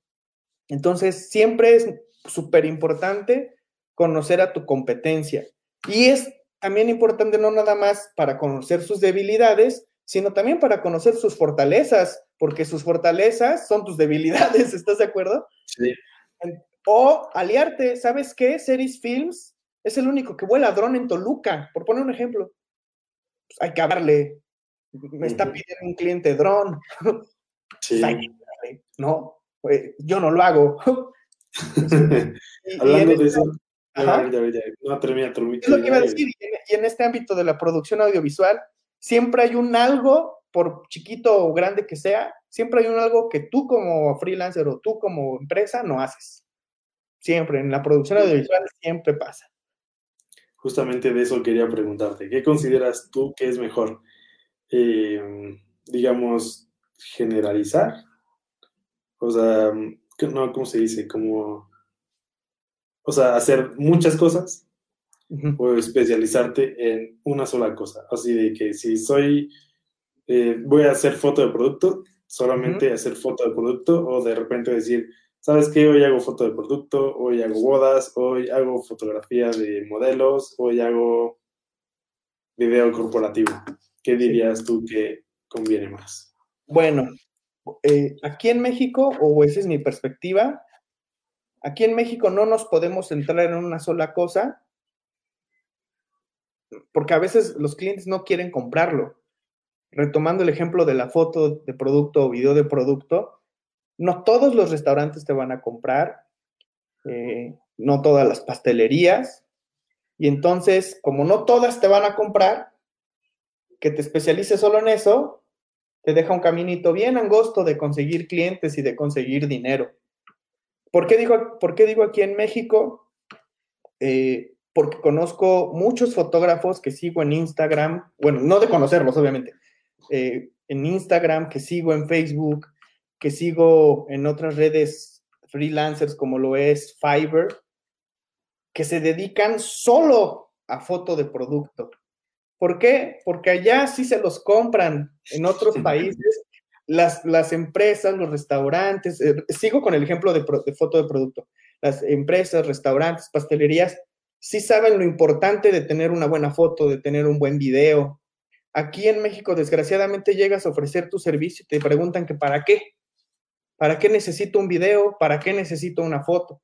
Entonces, siempre es súper importante conocer a tu competencia. Y es también importante no nada más para conocer sus debilidades, sino también para conocer sus fortalezas, porque sus fortalezas son tus debilidades, ¿estás de acuerdo? Sí. O aliarte, ¿sabes qué? Series Films es el único que vuela dron en Toluca, por poner un ejemplo. Pues hay que hablarle. Me está pidiendo un cliente dron. Sí. no, pues, yo no lo hago. Hablando de eso. No, termina, Es lo que iba a decir, y en este ámbito de la producción audiovisual, siempre hay un algo, por chiquito o grande que sea, siempre hay un algo que tú como freelancer o tú como empresa no haces. Siempre, en la producción audiovisual siempre pasa. Justamente de eso quería preguntarte. ¿Qué consideras tú que es mejor? Eh, digamos, generalizar. O sea, no, ¿cómo se dice? Como, o sea, hacer muchas cosas o especializarte en una sola cosa. Así de que si soy, eh, voy a hacer foto de producto, solamente hacer foto de producto, o de repente decir, ¿sabes qué? Hoy hago foto de producto, hoy hago bodas, hoy hago fotografía de modelos, hoy hago video corporativo. ¿Qué dirías tú que conviene más? Bueno, eh, aquí en México, o esa es mi perspectiva, aquí en México no nos podemos centrar en una sola cosa porque a veces los clientes no quieren comprarlo. Retomando el ejemplo de la foto de producto o video de producto, no todos los restaurantes te van a comprar, eh, no todas las pastelerías, y entonces, como no todas te van a comprar, que te especialices solo en eso, te deja un caminito bien angosto de conseguir clientes y de conseguir dinero. ¿Por qué digo, por qué digo aquí en México? Eh, porque conozco muchos fotógrafos que sigo en Instagram, bueno, no de conocerlos, obviamente, eh, en Instagram, que sigo en Facebook, que sigo en otras redes freelancers como lo es Fiverr, que se dedican solo a foto de producto. ¿Por qué? Porque allá sí se los compran en otros países. Las, las empresas, los restaurantes, eh, sigo con el ejemplo de, de foto de producto, las empresas, restaurantes, pastelerías, sí saben lo importante de tener una buena foto, de tener un buen video. Aquí en México, desgraciadamente, llegas a ofrecer tu servicio y te preguntan que para qué. ¿Para qué necesito un video? ¿Para qué necesito una foto?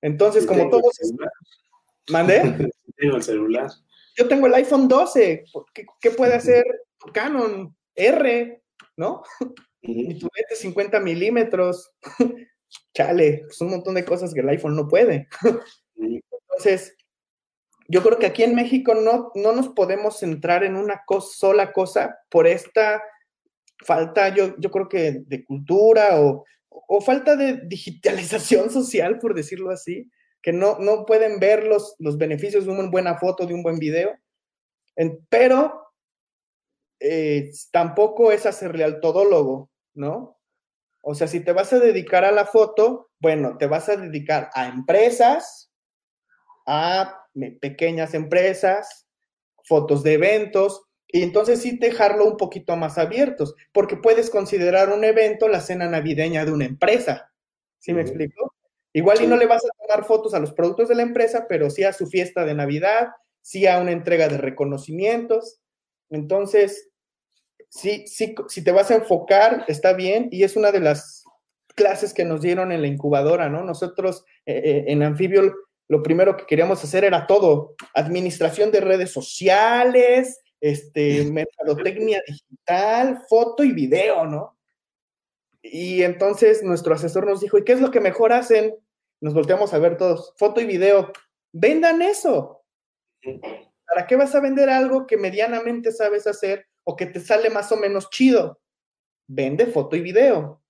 Entonces, como todos... [LAUGHS] ¿Mandé? [LAUGHS] Tengo el celular. Yo tengo el iPhone 12. ¿Qué, puede hacer tu Canon R? ¿No? Y tu 50 milímetros. [LAUGHS] Chale, pues un montón de cosas que el iPhone no puede. Entonces, yo creo que aquí en México no, no nos podemos centrar en una sola cosa por esta falta, yo, yo creo que de cultura o, falta de digitalización [LAUGHS] social, por decirlo así, que no, no pueden ver los, los beneficios de una buena foto, de un buen video. pero eh, tampoco es hacerle al todólogo, ¿no? O sea, si te vas a dedicar a la foto, bueno, te vas a dedicar a empresas, a pequeñas empresas, fotos de eventos, y entonces sí dejarlo un poquito más abiertos, porque puedes considerar un evento la cena navideña de una empresa. ¿Sí me explico? Igual y no le vas a tomar fotos a los productos de la empresa, pero sí a su fiesta de Navidad, sí a una entrega de reconocimientos. Entonces, sí, sí, si te vas a enfocar, está bien, y es una de las clases que nos dieron en la incubadora, ¿no? Nosotros eh, eh, en Anfibio lo primero que queríamos hacer era todo, administración de redes sociales, este, [LAUGHS] mercadotecnia digital, foto y video, ¿no? Y entonces nuestro asesor nos dijo, ¿y qué es lo que mejor hacen? Nos volteamos a ver todos, foto y video. Vendan eso. ¿Para qué vas a vender algo que medianamente sabes hacer o que te sale más o menos chido? Vende foto y video,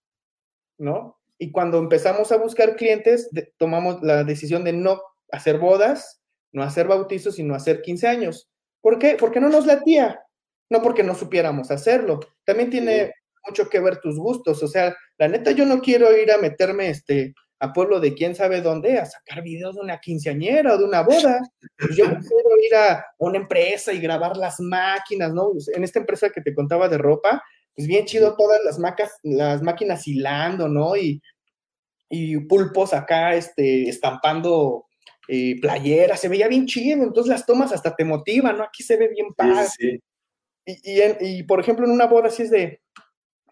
¿no? Y cuando empezamos a buscar clientes, tomamos la decisión de no hacer bodas, no hacer bautizos, sino hacer 15 años. ¿Por qué? Porque no nos latía, no porque no supiéramos hacerlo. También tiene mucho que ver tus gustos. O sea, la neta, yo no quiero ir a meterme este, a pueblo de quién sabe dónde, a sacar videos de una quinceañera o de una boda. Yo quiero ir a una empresa y grabar las máquinas, ¿no? Pues en esta empresa que te contaba de ropa, pues bien chido todas las, macas, las máquinas hilando, ¿no? Y, y pulpos acá, este, estampando eh, playera, se veía bien chido, entonces las tomas hasta te motivan, ¿no? Aquí se ve bien padre. Y, y, por ejemplo, en una boda así es de,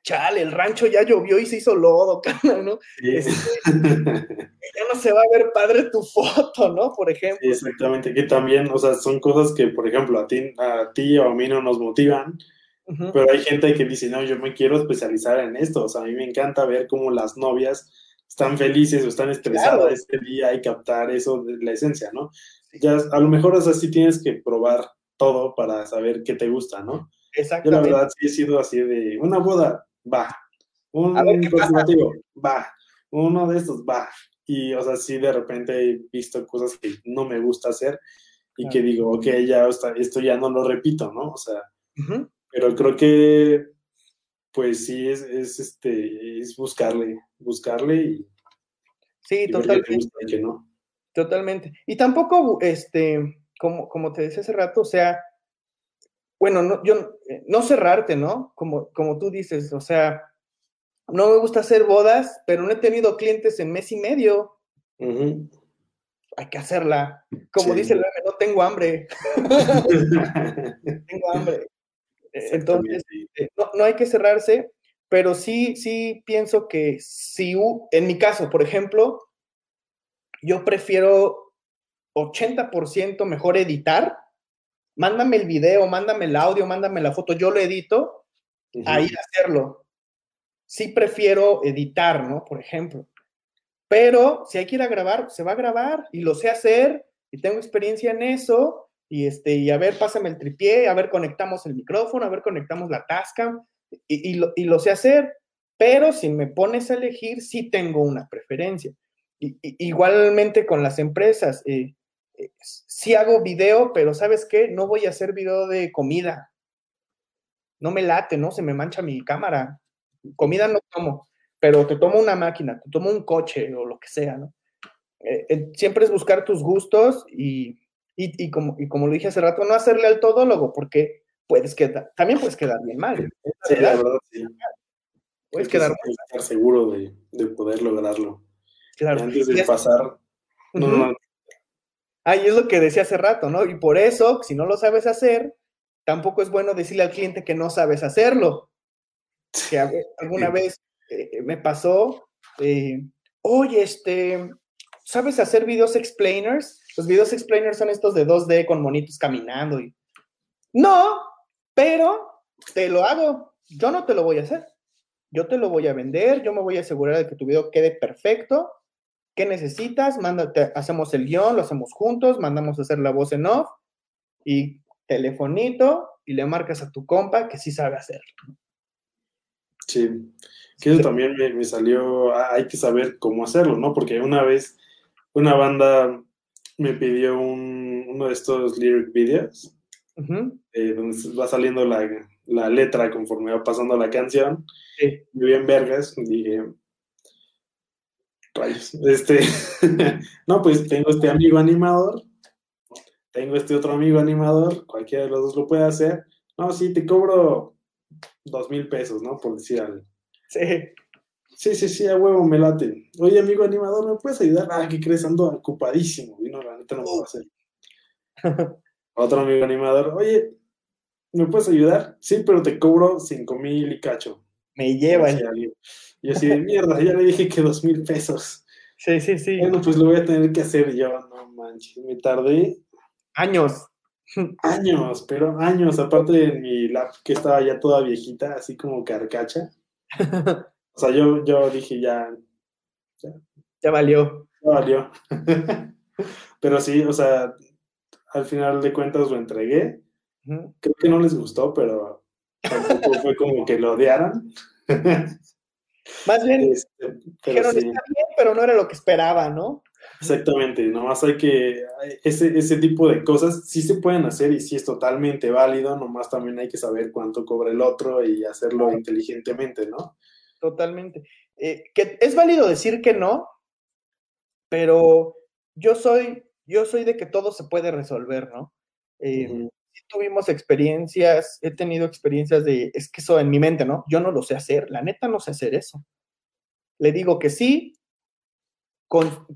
chale, el rancho ya llovió y se hizo lodo, [LAUGHS] ¿no? Este, [LAUGHS] ya no se va a ver padre tu foto, ¿no? Por ejemplo. exactamente, que también, o sea, son cosas que, por ejemplo, a ti, a ti o a mí no nos motivan, pero hay gente que dice, no, yo me quiero especializar en esto, o sea, a mí me encanta ver cómo las novias están felices o están estresadas este día y captar eso de la esencia, ¿no? Ya a lo mejor es así tienes que probar todo para saber qué te gusta, ¿no? Exactamente. Yo la verdad sí he sido así de una boda, va. Un corporativo, va. Uno de estos, va. Y, o sea, sí de repente he visto cosas que no me gusta hacer y que digo, ok, ya esto ya no lo repito, ¿no? O sea, pero creo que pues sí es, es, este, es buscarle, buscarle y... Sí, totalmente. Totalmente. Y tampoco, este, como, como te decía hace rato, o sea, bueno, no, yo, no cerrarte, ¿no? Como, como tú dices, o sea, no me gusta hacer bodas, pero no he tenido clientes en mes y medio. Hay que hacerla. Como dice el no tengo hambre. [LAUGHS] [LAUGHS] tengo hambre. Entonces, eh, no, hay que cerrarse, pero sí, sí pienso que si, en mi caso, por ejemplo, yo prefiero 80% mejor editar. Mándame el video, mándame el audio, mándame la foto, yo lo edito, ahí hacerlo. Sí prefiero editar, ¿no? Por ejemplo. Pero si hay que ir a grabar, se va a grabar y lo sé hacer y tengo experiencia en eso y, este, y a ver, pásame el tripié, a ver, conectamos el micrófono, a ver, conectamos la Tascam, y, y, lo, sé hacer, pero si me pones a elegir, sí tengo una preferencia. Y, igualmente con las empresas, eh, eh, sí hago video, pero ¿sabes qué? No voy a hacer video de comida. No me late, ¿no? Se me mancha mi cámara. Comida no tomo, pero te tomo una máquina, te tomo un coche o lo que sea, ¿no? Eh, siempre es buscar tus gustos y, y, como, y como lo dije hace rato, no hacerle al todólogo, porque puedes quedar, también puedes quedar bien mal. Sí, la verdad, sí. Puedes quedar mal. Estar seguro de, de, poder lograrlo. Claro. antes de pasar. No, Ahí es lo que decía hace rato, ¿no? Y por eso, si no lo sabes hacer, tampoco es bueno decirle al cliente que no sabes hacerlo. Que alguna vez eh, me pasó, eh, oye, este, ¿sabes hacer videos explainers? Los videos explainers son estos de 2D con monitos caminando y... No, pero te lo hago. Yo no te lo voy a hacer. Yo te lo voy a vender, yo me voy a asegurar de que tu video quede perfecto. ¿Qué necesitas? Mándate, hacemos el guion, lo hacemos juntos, mandamos a hacer la voz en off y telefonito y le marcas a tu compa que sí sabe hacerlo. Sí, que eso también me, me, salió, hay que saber cómo hacerlo, ¿no? Porque una vez una banda me pidió uno de estos lyric videos, eh, donde va saliendo la, letra conforme va pasando la canción. Sí. Muy bien, vergas. Dije, rayos. Este, [LAUGHS] no, pues tengo este amigo animador. tengo este otro amigo animador, cualquiera de los dos lo puede hacer. No, sí, te cobro dos mil pesos, ¿no? Por decir algo. Sí. Sí, sí, sí, a huevo me late. Oye, amigo animador, ¿me puedes ayudar? Ah, ¿qué crees? Ando ocupadísimo. Y no, la neta no puedo hacer. Otro amigo animador, oye, ¿me puedes ayudar? Sí, pero te cobro cinco mil y cacho. Me llevan. Y así de mierda, ya le dije que dos mil pesos. Sí, sí, sí. Bueno, pues lo voy a tener que hacer yo, no manches. Me tardé. Años. Años, pero años. Aparte de mi lap que estaba ya toda viejita, así como carcacha. [LAUGHS] O sea, yo, yo dije ya. Ya, valió. Ya valió. [LAUGHS] pero sí, o sea, al final de cuentas lo entregué. Creo que no les gustó, pero tampoco fue como que lo odiaran. [LAUGHS] Más bien, este, dijeron, está bien, pero no era lo que esperaba, ¿no? Exactamente, nomás hay que, ese, ese tipo de cosas sí se pueden hacer y sí es totalmente válido, nomás también hay que saber cuánto cobra el otro y hacerlo inteligentemente, ¿no? Totalmente. Eh, que es válido decir que no, pero yo soy, yo soy de que todo se puede resolver, ¿no? Eh, tuvimos experiencias, he tenido experiencias de, es que eso en mi mente, ¿no? Yo no lo sé hacer, la neta no sé hacer eso. Le digo que sí, con,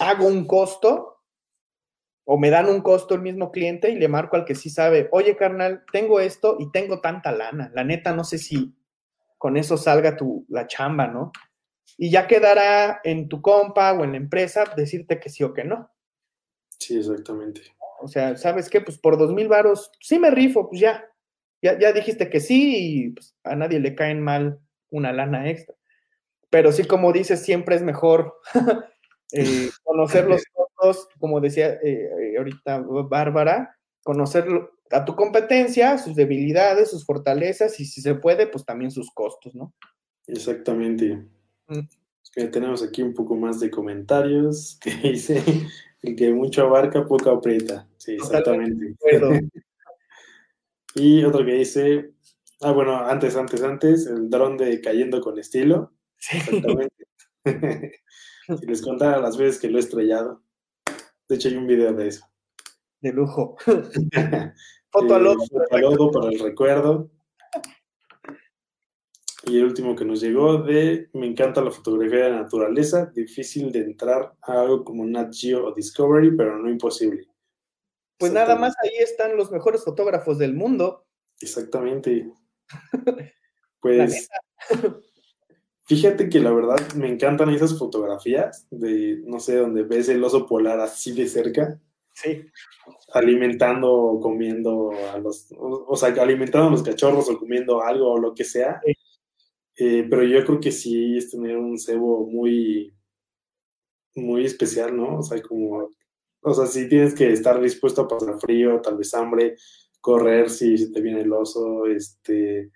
hago un costo o me dan un costo el mismo cliente y le marco al que sí sabe, oye carnal, tengo esto y tengo tanta lana, la neta no sé si con eso salga tu, la chamba, ¿no? Y ya quedará en tu compa o en la empresa decirte que sí o que no. Sí, exactamente. O sea, ¿sabes qué? Pues por dos mil varos, sí me rifo, pues ya. ya. Ya dijiste que sí y pues, a nadie le caen mal una lana extra. Pero sí, como dices, siempre es mejor [LAUGHS] eh, conocer los [LAUGHS] costos, como decía eh, eh, ahorita Bárbara, conocer a tu competencia, sus debilidades, sus fortalezas y si se puede, pues también sus costos, ¿no? Exactamente. Mm. que tenemos aquí un poco más de comentarios [LAUGHS] que dice el que mucho abarca, poco aprieta. Sí, exactamente. [LAUGHS] y otro que dice, ah, bueno, antes, antes, antes, el dron de cayendo con estilo. Exactamente. [LAUGHS] si les contara las veces que lo he estrellado. De hecho, hay un video de eso. De lujo. Foto al lodo. para el recuerdo. Y el último que nos llegó de Me encanta la fotografía de naturaleza, difícil de entrar a algo como Nat Geo o Discovery, pero no imposible. Pues nada más ahí están los mejores fotógrafos del mundo. Exactamente. [LAUGHS] Pues fíjate que la verdad me encantan esas fotografías de, no sé, donde ves el oso polar así de cerca. Sí. Alimentando o comiendo a los, o, sea, alimentando a los cachorros o comiendo algo o lo que sea. Eh, pero yo creo que sí es tener un cebo muy, muy especial, ¿no? O sea, como, o sea, sí tienes que estar dispuesto a pasar frío, tal vez hambre, correr si te viene el oso, este...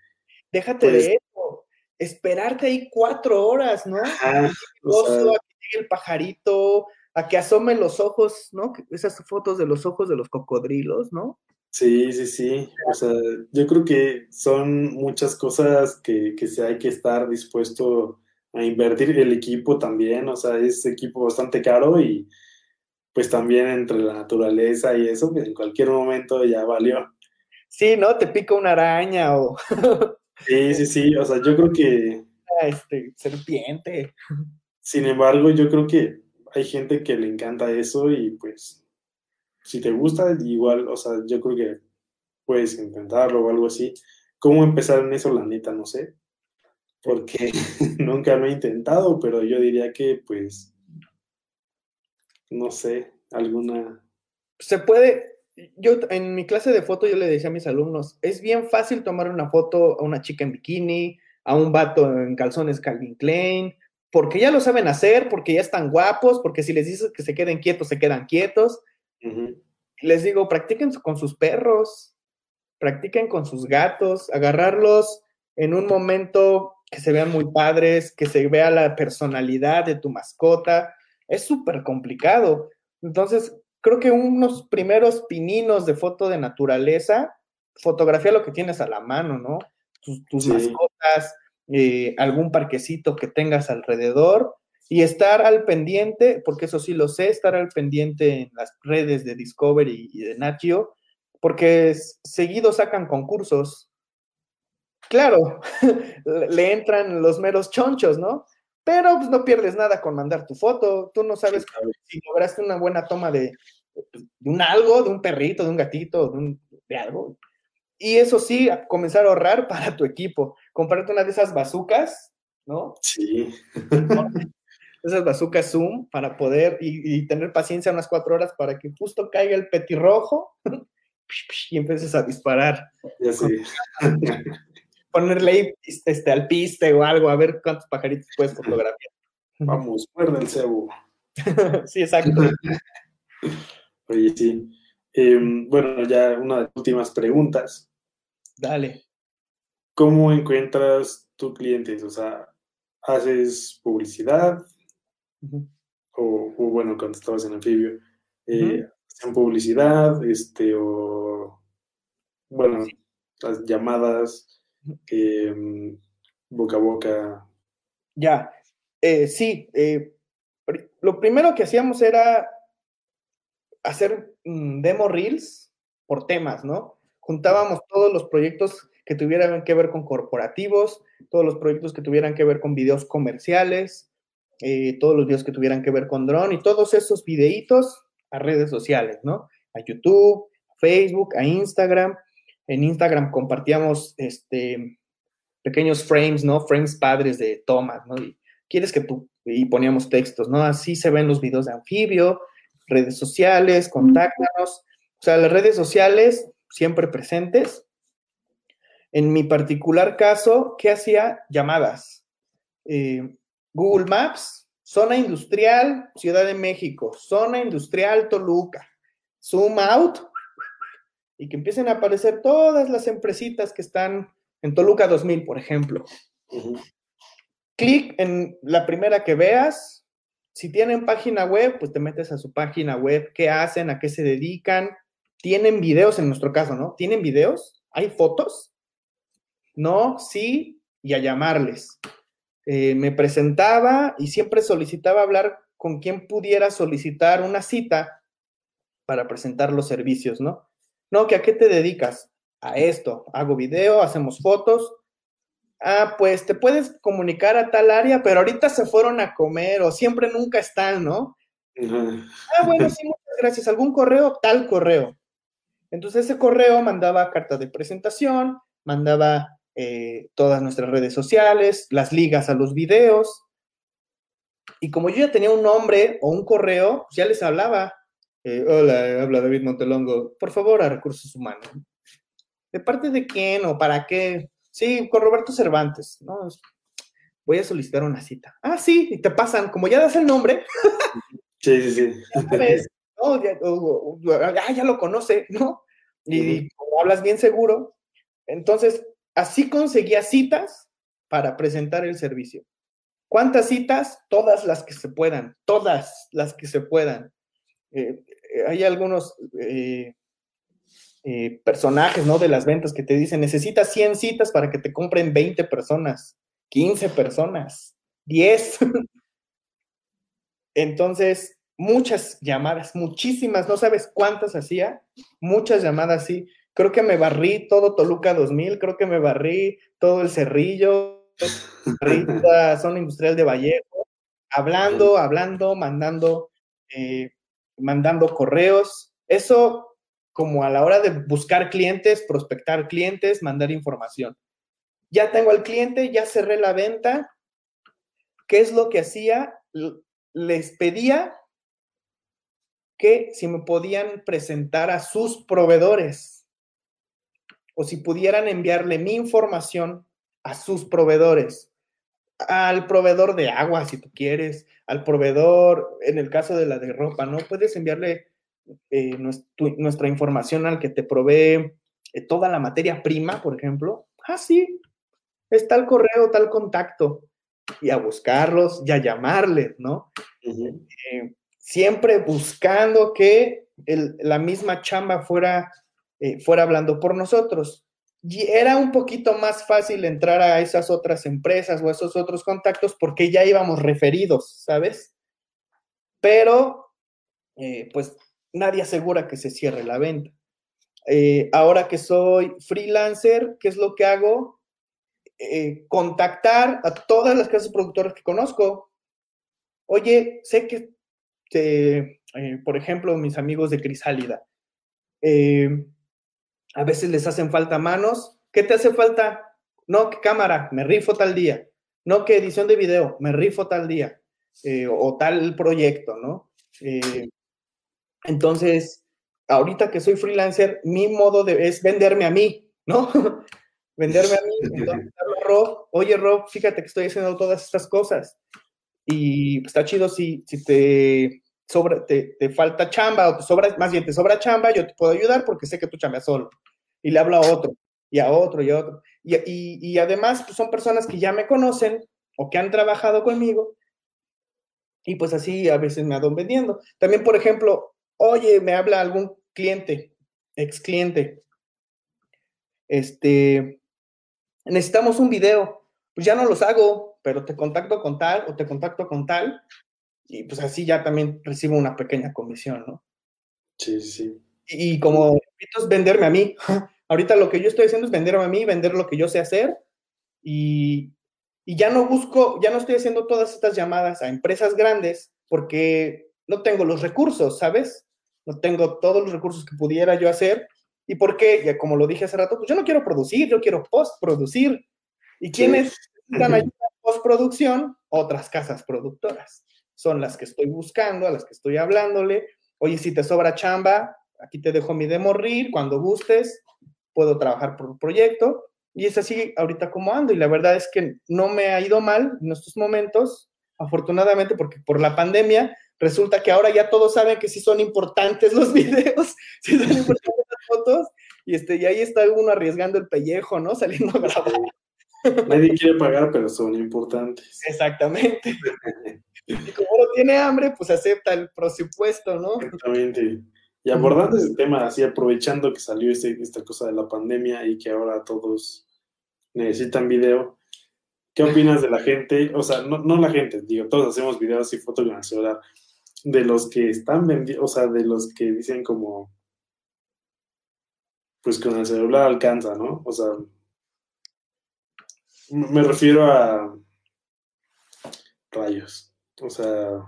Déjate de pues eso, esperarte ahí cuatro horas, ¿no? a que llegue el pajarito, a que asomen los ojos, ¿no? Esas fotos de los ojos de los cocodrilos, ¿no? Sí, sí, sí. O sea, yo creo que son muchas cosas que, que se hay que estar dispuesto a invertir. El equipo también, o sea, es equipo bastante caro y pues también entre la naturaleza y eso, que en cualquier momento ya valió. Sí, ¿no? Te pica una araña o... [LAUGHS] sí, sí, sí. O sea, yo creo que... Este, serpiente. Sin embargo, yo creo que hay gente que le encanta eso y pues si te gusta, igual, o sea, yo creo que puedes intentarlo o algo así. ¿Cómo empezar en eso? La neta, no sé. Porque [LAUGHS] nunca lo he intentado, pero yo diría que, pues, no sé, alguna... Se puede, yo en mi clase de foto yo le decía a mis alumnos, es bien fácil tomar una foto a una chica en bikini, a un vato en calzones Calvin Klein, porque ya lo saben hacer, porque ya están guapos, porque si les dices que se queden quietos, se quedan quietos. Les digo, practiquen con sus perros, practiquen con sus gatos, agarrarlos en un momento que se vean muy padres, que se vea la personalidad de tu mascota. Es súper complicado. Entonces, creo que unos primeros pininos de foto de naturaleza, fotografía lo que tienes a la mano, ¿no? Tus, mascotas, eh, algún parquecito que tengas alrededor Y estar al pendiente, porque eso sí lo sé, estar al pendiente en las redes de Discovery y de Natio, porque seguido sacan concursos. Claro, [LAUGHS] le entran los meros chonchos, ¿no? Pero pues, no pierdes nada con mandar tu foto. Tú no sabes si lograste una buena toma de, un algo, de un perrito, de un gatito, de, un, de algo. Y eso sí, comenzar a ahorrar [LAUGHS] para tu equipo. Comprarte una de esas bazucas, ¿no? Sí. [LAUGHS] esas bazucas Zoom para poder y, tener paciencia unas cuatro horas para que justo caiga el petirrojo [LAUGHS] y empieces a disparar. Ya sí. Ponerle ahí este, al piste o algo, a ver cuántos pajaritos puedes fotografiar. Vamos, muerde el cebo. sí, exacto. Oye, sí. Em, bueno, ya una de las últimas preguntas. Dale. ¿Cómo encuentras tus clientes? O sea, ¿haces publicidad? o, bueno, cuando estabas en anfibio, eh, ¿hacen publicidad? Este, o, bueno, las llamadas, em, boca a boca. Ya, eh, sí. Eh, lo primero que hacíamos era hacer mm, demo reels por temas, ¿no? Juntábamos todos los proyectos que tuvieran que ver con corporativos, todos los proyectos que tuvieran que ver con videos comerciales, eh, todos los videos que tuvieran que ver con drone y todos esos videitos a redes sociales, ¿no? A YouTube, a Facebook, a Instagram. En Instagram compartíamos este, pequeños frames, ¿no? Frames padres de tomas, ¿no? Y quieres que tú, y poníamos textos, ¿no? Así se ven los videos de anfibio, redes sociales, contáctanos. O sea, las redes sociales siempre presentes. En mi particular caso, ¿qué hacía? Llamadas. Eh, Google Maps, zona industrial, Ciudad de México, zona industrial Toluca, zoom out y que empiecen a aparecer todas las empresitas que están en Toluca 2000, por ejemplo. Clic en la primera que veas, si tienen página web, pues te metes a su página web, qué hacen, a qué se dedican. ¿Tienen videos en nuestro caso, no? ¿Tienen videos? ¿Hay fotos? No, sí, y a llamarles. Eh, me presentaba y siempre solicitaba hablar con quien pudiera solicitar una cita para presentar los servicios, ¿no? No, que a qué te dedicas? A esto, hago video, hacemos fotos, ah, pues te puedes comunicar a tal área, pero ahorita se fueron a comer o siempre nunca están, ¿no? Ah, bueno, sí, muchas gracias. ¿Algún correo? Tal correo. Entonces ese correo mandaba carta de presentación, mandaba eh, todas nuestras redes sociales, las ligas a los videos. Y como yo ya tenía un nombre o un correo, ya les hablaba. Eh, hola, habla David Montelongo. Por favor, a recursos humanos. ¿De parte de quién o para qué? Sí, con Roberto Cervantes, ¿no? Voy a solicitar una cita. Ah, sí, y te pasan, como ya das el nombre. Sí, sí, sí. [LAUGHS] Ya, ya, lo conoce, [LAUGHS] ¿no? Y, hablas bien seguro. Entonces, así conseguía citas para presentar el servicio. ¿Cuántas citas? Todas las que se puedan, todas las que se puedan. Eh, eh, hay algunos eh, eh, personajes, ¿no? De las ventas que te dicen, necesitas 100 citas para que te compren 20 personas, 15 personas, 10. [LAUGHS] Entonces, muchas llamadas, muchísimas, no sabes cuántas hacía, muchas llamadas, sí. Creo que me barrí todo Toluca 2000, creo que me barrí todo el Cerrillo, [LAUGHS] zona industrial de Vallejo, hablando, hablando, mandando, eh, mandando correos. Eso como a la hora de buscar clientes, prospectar clientes, mandar información. Ya tengo al cliente, ya cerré la venta. ¿Qué es lo que hacía? Les pedía que si me podían presentar a sus proveedores o si pudieran enviarle mi información a sus proveedores, al proveedor de agua si tú quieres, al proveedor, en el caso de la de ropa, ¿no? Puedes enviarle eh, nuestra información al que te provee eh, toda la materia prima, por ejemplo. Ah, sí, está el correo, tal contacto. Y a buscarlos y a llamarles, ¿no? Eh, siempre buscando que la misma chamba fuera, fuera hablando por nosotros. era un poquito más fácil entrar a esas otras empresas o esos otros contactos porque ya íbamos referidos, ¿sabes? Pero, eh, pues nadie asegura que se cierre la venta. Eh, ahora que soy freelancer, ¿qué es lo que hago? Eh, contactar a todas las casas productoras que conozco. Oye, sé que, por ejemplo, mis amigos de Crisálida, a veces les hacen falta manos. ¿Qué te hace falta? No, que cámara, me rifo tal día. No, que edición de video, me rifo tal día. Eh, o tal proyecto, ¿no? Eh, entonces, ahorita que soy freelancer, mi modo de, es venderme a mí, ¿no? [LAUGHS] venderme a mí. [LAUGHS] Entonces, Rob, oye Rob, fíjate que estoy haciendo todas estas cosas. Y está chido si, si te te, falta chamba o te sobra, más bien te sobra chamba, yo te puedo ayudar porque sé que tú chambeas solo. Y le hablo a otro, y a otro, y a otro. Y, y, y además pues son personas que ya me conocen o que han trabajado conmigo. Y pues así a veces me ando vendiendo. También, por ejemplo, oye, me habla algún cliente, ex cliente. Este, necesitamos un video. Pues ya no los hago, pero te contacto con tal o te contacto con tal y pues así ya también recibo una pequeña comisión, ¿no? Sí, sí. Y, como es venderme a mí. [LAUGHS] Ahorita lo que yo estoy haciendo es venderme a mí, vender lo que yo sé hacer y, y ya no busco, ya no estoy haciendo todas estas llamadas a empresas grandes porque no tengo los recursos, ¿sabes? No tengo todos los recursos que pudiera yo hacer. ¿Y por qué? Ya como lo dije hace rato, pues yo no quiero producir, yo quiero postproducir. ¿Y quiénes [LAUGHS] necesitan ayuda en postproducción? Otras casas productoras son las que estoy buscando, a las que estoy hablándole. Oye, si te sobra chamba, aquí te dejo mi demo RIR, cuando gustes, puedo trabajar por un proyecto. Y es así ahorita como ando. Y la verdad es que no me ha ido mal en estos momentos, afortunadamente, porque por la pandemia resulta que ahora ya todos saben que sí son importantes [LAUGHS] los videos, sí son importantes las fotos. Y, este, y ahí está uno arriesgando el pellejo, ¿no? Saliendo a grabar. Nadie quiere pagar, pero son importantes. Exactamente. [LAUGHS] Y como uno tiene hambre, pues acepta el presupuesto, ¿no? Exactamente. Y abordando ese tema, así aprovechando que salió este, esta cosa de la pandemia y que ahora todos necesitan video, ¿qué opinas de la gente? O sea, no, no la gente, digo, todos hacemos videos y fotos con el celular, de los que están vendiendo, o sea, de los que dicen como, pues con el celular alcanza, ¿no? O sea, me refiero a rayos. O sea,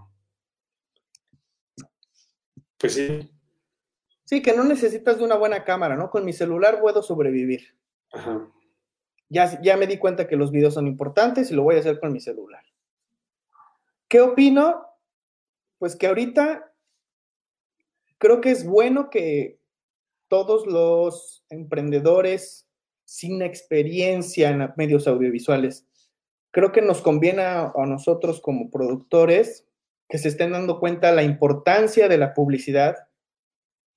pues sí. Sí, que no necesitas de una buena cámara, ¿no? Con mi celular puedo sobrevivir. Ajá. Ya, ya me di cuenta que los videos son importantes y lo voy a hacer con mi celular. ¿Qué opino? Pues que ahorita creo que es bueno que todos los emprendedores sin experiencia en medios audiovisuales creo que nos conviene a, nosotros como productores que se estén dando cuenta la importancia de la publicidad,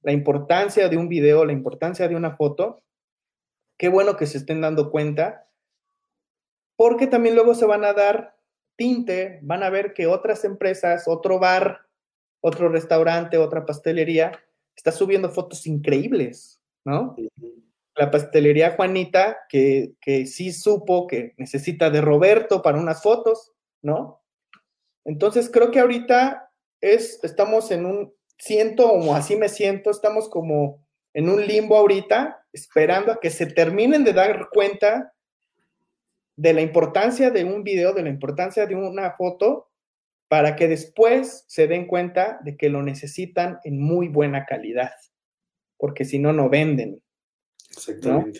la importancia de un video, la importancia de una foto. Qué bueno que se estén dando cuenta, porque también luego se van a dar tinte, van a ver que otras empresas, otro bar, otro restaurante, otra pastelería, está subiendo fotos increíbles, ¿no? La pastelería Juanita, que, sí supo que necesita de Roberto para unas fotos, ¿no? Entonces creo que ahorita es, estamos en un, siento como así me siento, estamos como en un limbo ahorita, esperando a que se terminen de dar cuenta de la importancia de un video, de la importancia de una foto, para que después se den cuenta de que lo necesitan en muy buena calidad, porque si no, no venden. Exactamente.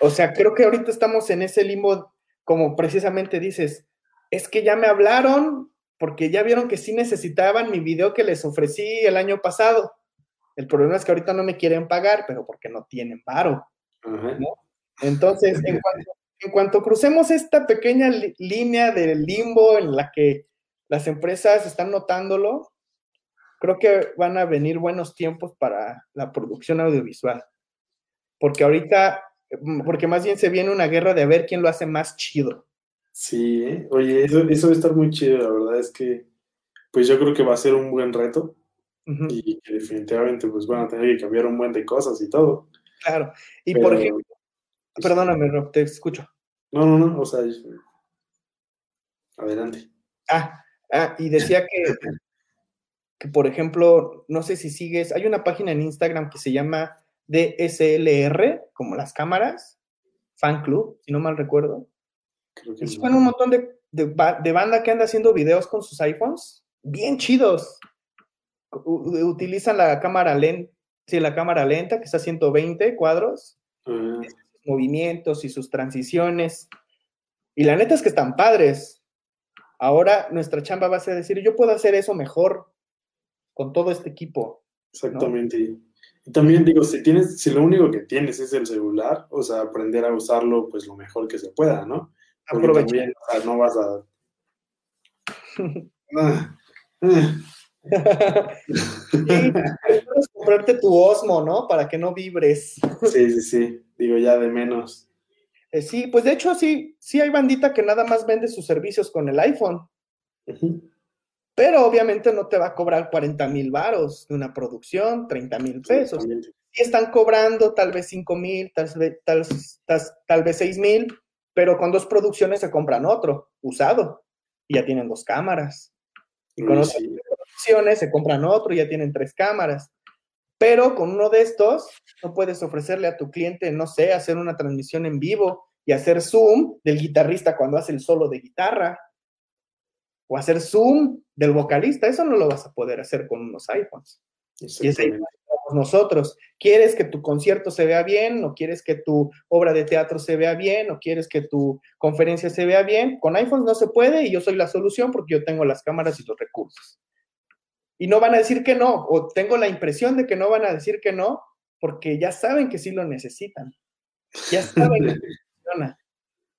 O sea, creo que ahorita estamos en ese limbo, como precisamente dices, es que ya me hablaron porque ya vieron que sí necesitaban mi video que les ofrecí el año pasado. El problema es que ahorita no me quieren pagar, pero porque no tienen paro. Entonces, en [LAUGHS] cuanto, en cuanto, crucemos esta pequeña línea del limbo en la que las empresas están notándolo, creo que van a venir buenos tiempos para la producción audiovisual porque ahorita, mm, porque más bien se viene una guerra de a ver quién lo hace más chido. Sí, ¿eh? oye, eso, eso va a estar muy chido, la verdad es que, pues yo creo que va a ser un buen reto y que definitivamente pues van a tener que cambiar un buen de cosas y todo. Claro, y por ejemplo, Perdóname, Rob, te escucho. No, no, no, o sea, adelante. Ah, ah, y decía que, que, por ejemplo, no sé si sigues, hay una página en Instagram que se llama DSLR, como las cámaras, fan club, si no mal recuerdo. Que y un montón de, de, de, banda que anda haciendo videos con sus iPhones, bien chidos. U utilizan la cámara lenta, sí, la cámara lenta, que está a 120 cuadros, uh -huh. movimientos y sus transiciones. Y la neta es que están padres. Ahora nuestra chamba va a ser decir, yo puedo hacer eso mejor con todo este equipo. Exactamente. ¿no? También digo, si tienes, si lo único que tienes es el celular, o sea, aprender a usarlo pues lo mejor que se pueda, ¿no? Aprovechar. O sea, no vas a. [LAUGHS] ah, ah. y puedes comprarte tu Osmo, ¿no? Para que no vibres. Sí, sí, sí. Digo, ya de menos. Eh, sí, pues de hecho sí, sí hay bandita que nada más vende sus servicios con el iPhone. Uh -huh. Pero obviamente no te va a cobrar 40 mil varos de una producción, 30 mil pesos. Y están cobrando tal vez 5 mil, tal, tal, tal, tal vez 6 mil, pero con dos producciones se compran otro, usado, y ya tienen dos cámaras. Y con otras sí. producciones se compran otro y ya tienen tres cámaras. Pero con uno de estos no puedes ofrecerle a tu cliente, no sé, hacer una transmisión en vivo y hacer zoom del guitarrista cuando hace el solo de guitarra. O hacer zoom del vocalista. Eso no lo vas a poder hacer con unos iPhones. Y es ahí nosotros. ¿Quieres que tu concierto se vea bien? ¿O quieres que tu obra de teatro se vea bien? ¿O quieres que tu conferencia se vea bien? Con iPhones no se puede y yo soy la solución porque yo tengo las cámaras y los recursos. Y no van a decir que no, o tengo la impresión de que no van a decir que no, porque ya saben que sí lo necesitan. Ya saben [LAUGHS] que funciona.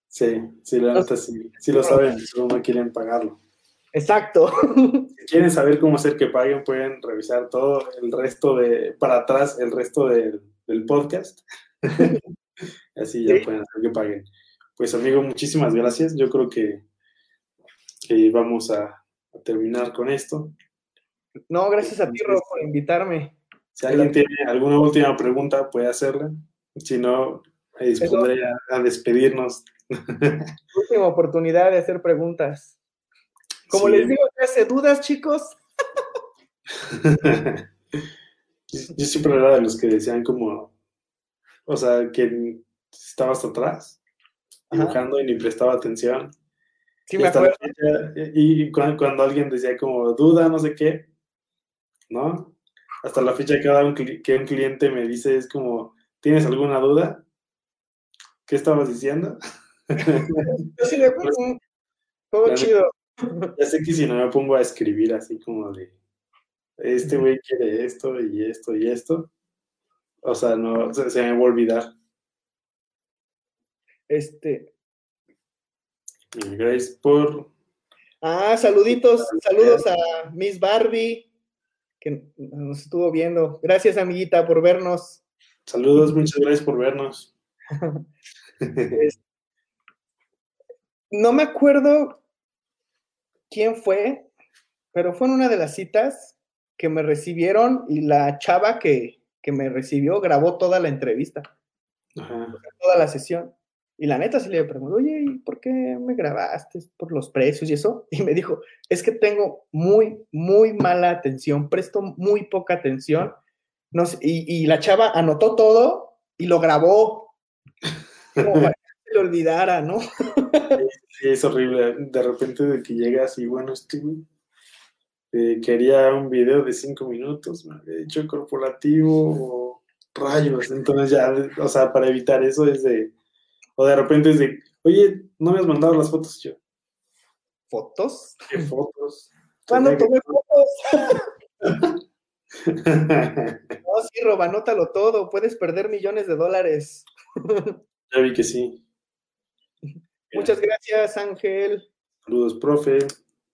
Sí, sí, la neta sí, sí lo saben, solo no quieren pagarlo. Exacto. [LAUGHS] Si quieren saber cómo hacer que paguen, pueden revisar todo el resto de, para atrás, el resto de, del podcast. [LAUGHS] Así ya sí. pueden hacer que paguen. Pues amigo, muchísimas gracias. Yo creo que, que vamos a, a, terminar con esto. No, gracias a ti, Rob, por invitarme. Si alguien tiene alguna última pregunta, puede hacerla. Si no, me dispondré a, a despedirnos. [LAUGHS] Última oportunidad de hacer preguntas. Como sí. les digo, ¿te hace dudas, chicos? [LAUGHS] Yo siempre era de los que decían como, o sea, que estaba hasta atrás, dibujando Ajá. y ni prestaba atención. Sí, y me acuerdo. Fecha, y cuando, cuando, alguien decía como duda, no sé qué, ¿no? Hasta la fecha cada un, que un cliente me dice es como, ¿tienes alguna duda? ¿Qué estabas diciendo? Yo sí me pues, todo [LAUGHS] chido. [LAUGHS] Ya sé que si no me pongo a escribir así como de, este güey quiere esto y esto y esto, o sea, no, se, se me va a olvidar. Este. Gracias por. Ah, saluditos, saludos a Miss Barbie, que nos estuvo viendo. Gracias, amiguita, por vernos. Saludos, muchas gracias por vernos. [LAUGHS] no me acuerdo quién fue, pero fue en una de las citas que me recibieron y la chava que, que me recibió grabó toda la entrevista, Ajá. toda la sesión. Y la neta se le preguntó, oye, ¿y por qué me grabaste? ¿Por los precios y eso? [LAUGHS] Y me dijo, es que tengo muy, muy mala atención, presto muy poca atención. No sé, y, y, la chava anotó todo y lo grabó. [LAUGHS] Como se le olvidara, ¿no? Sí, es horrible. De repente de que llegas y bueno, este eh, quería un video de cinco minutos, me había hecho corporativo o rayos. Entonces ya, o sea, para evitar eso es de, o de repente es de, oye, no me has mandado las fotos yo. ¿Fotos? ¿Qué fotos? ¿Cuándo tomé fotos? [LAUGHS] no, sí, Roba, anótalo todo. Puedes perder millones de dólares. ya vi que sí. Muchas gracias, Ángel. Saludos, profe.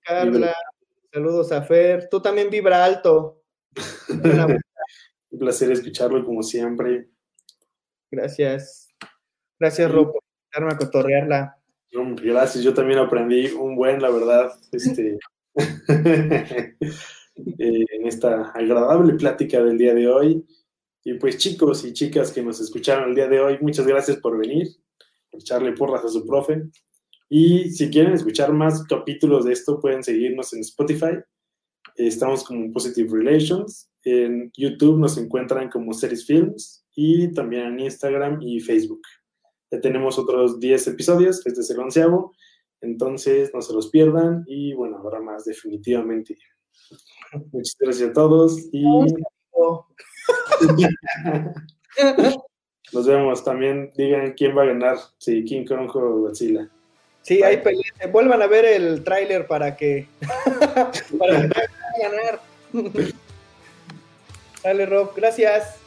Carla. Saludos a Fer. Tú también vibra alto. [LAUGHS] Un placer escucharlo como siempre. Gracias. Gracias, Rob, por invitarme a cotorrearla. Gracias, yo también aprendí un buen, la verdad, este, [LAUGHS] en esta agradable plática del día de hoy. Y pues chicos y chicas que nos escucharon el día de hoy, muchas gracias por venir, echarle porras a su profe. Y si quieren escuchar más capítulos de esto, pueden seguirnos en Spotify. Estamos como Positive Relations. En YouTube nos encuentran como Series Films y también en Instagram y Facebook. Ya tenemos otros 10 episodios, este es el onceavo, entonces no se los pierdan y bueno, habrá más definitivamente. Muchas gracias a todos y [LAUGHS] nos vemos. También digan quién va a ganar, si King Kong o Godzilla. Sí, ahí vuelvan a ver el tráiler para que [LAUGHS] para que ganar. [LAUGHS] Dale, Rob, gracias.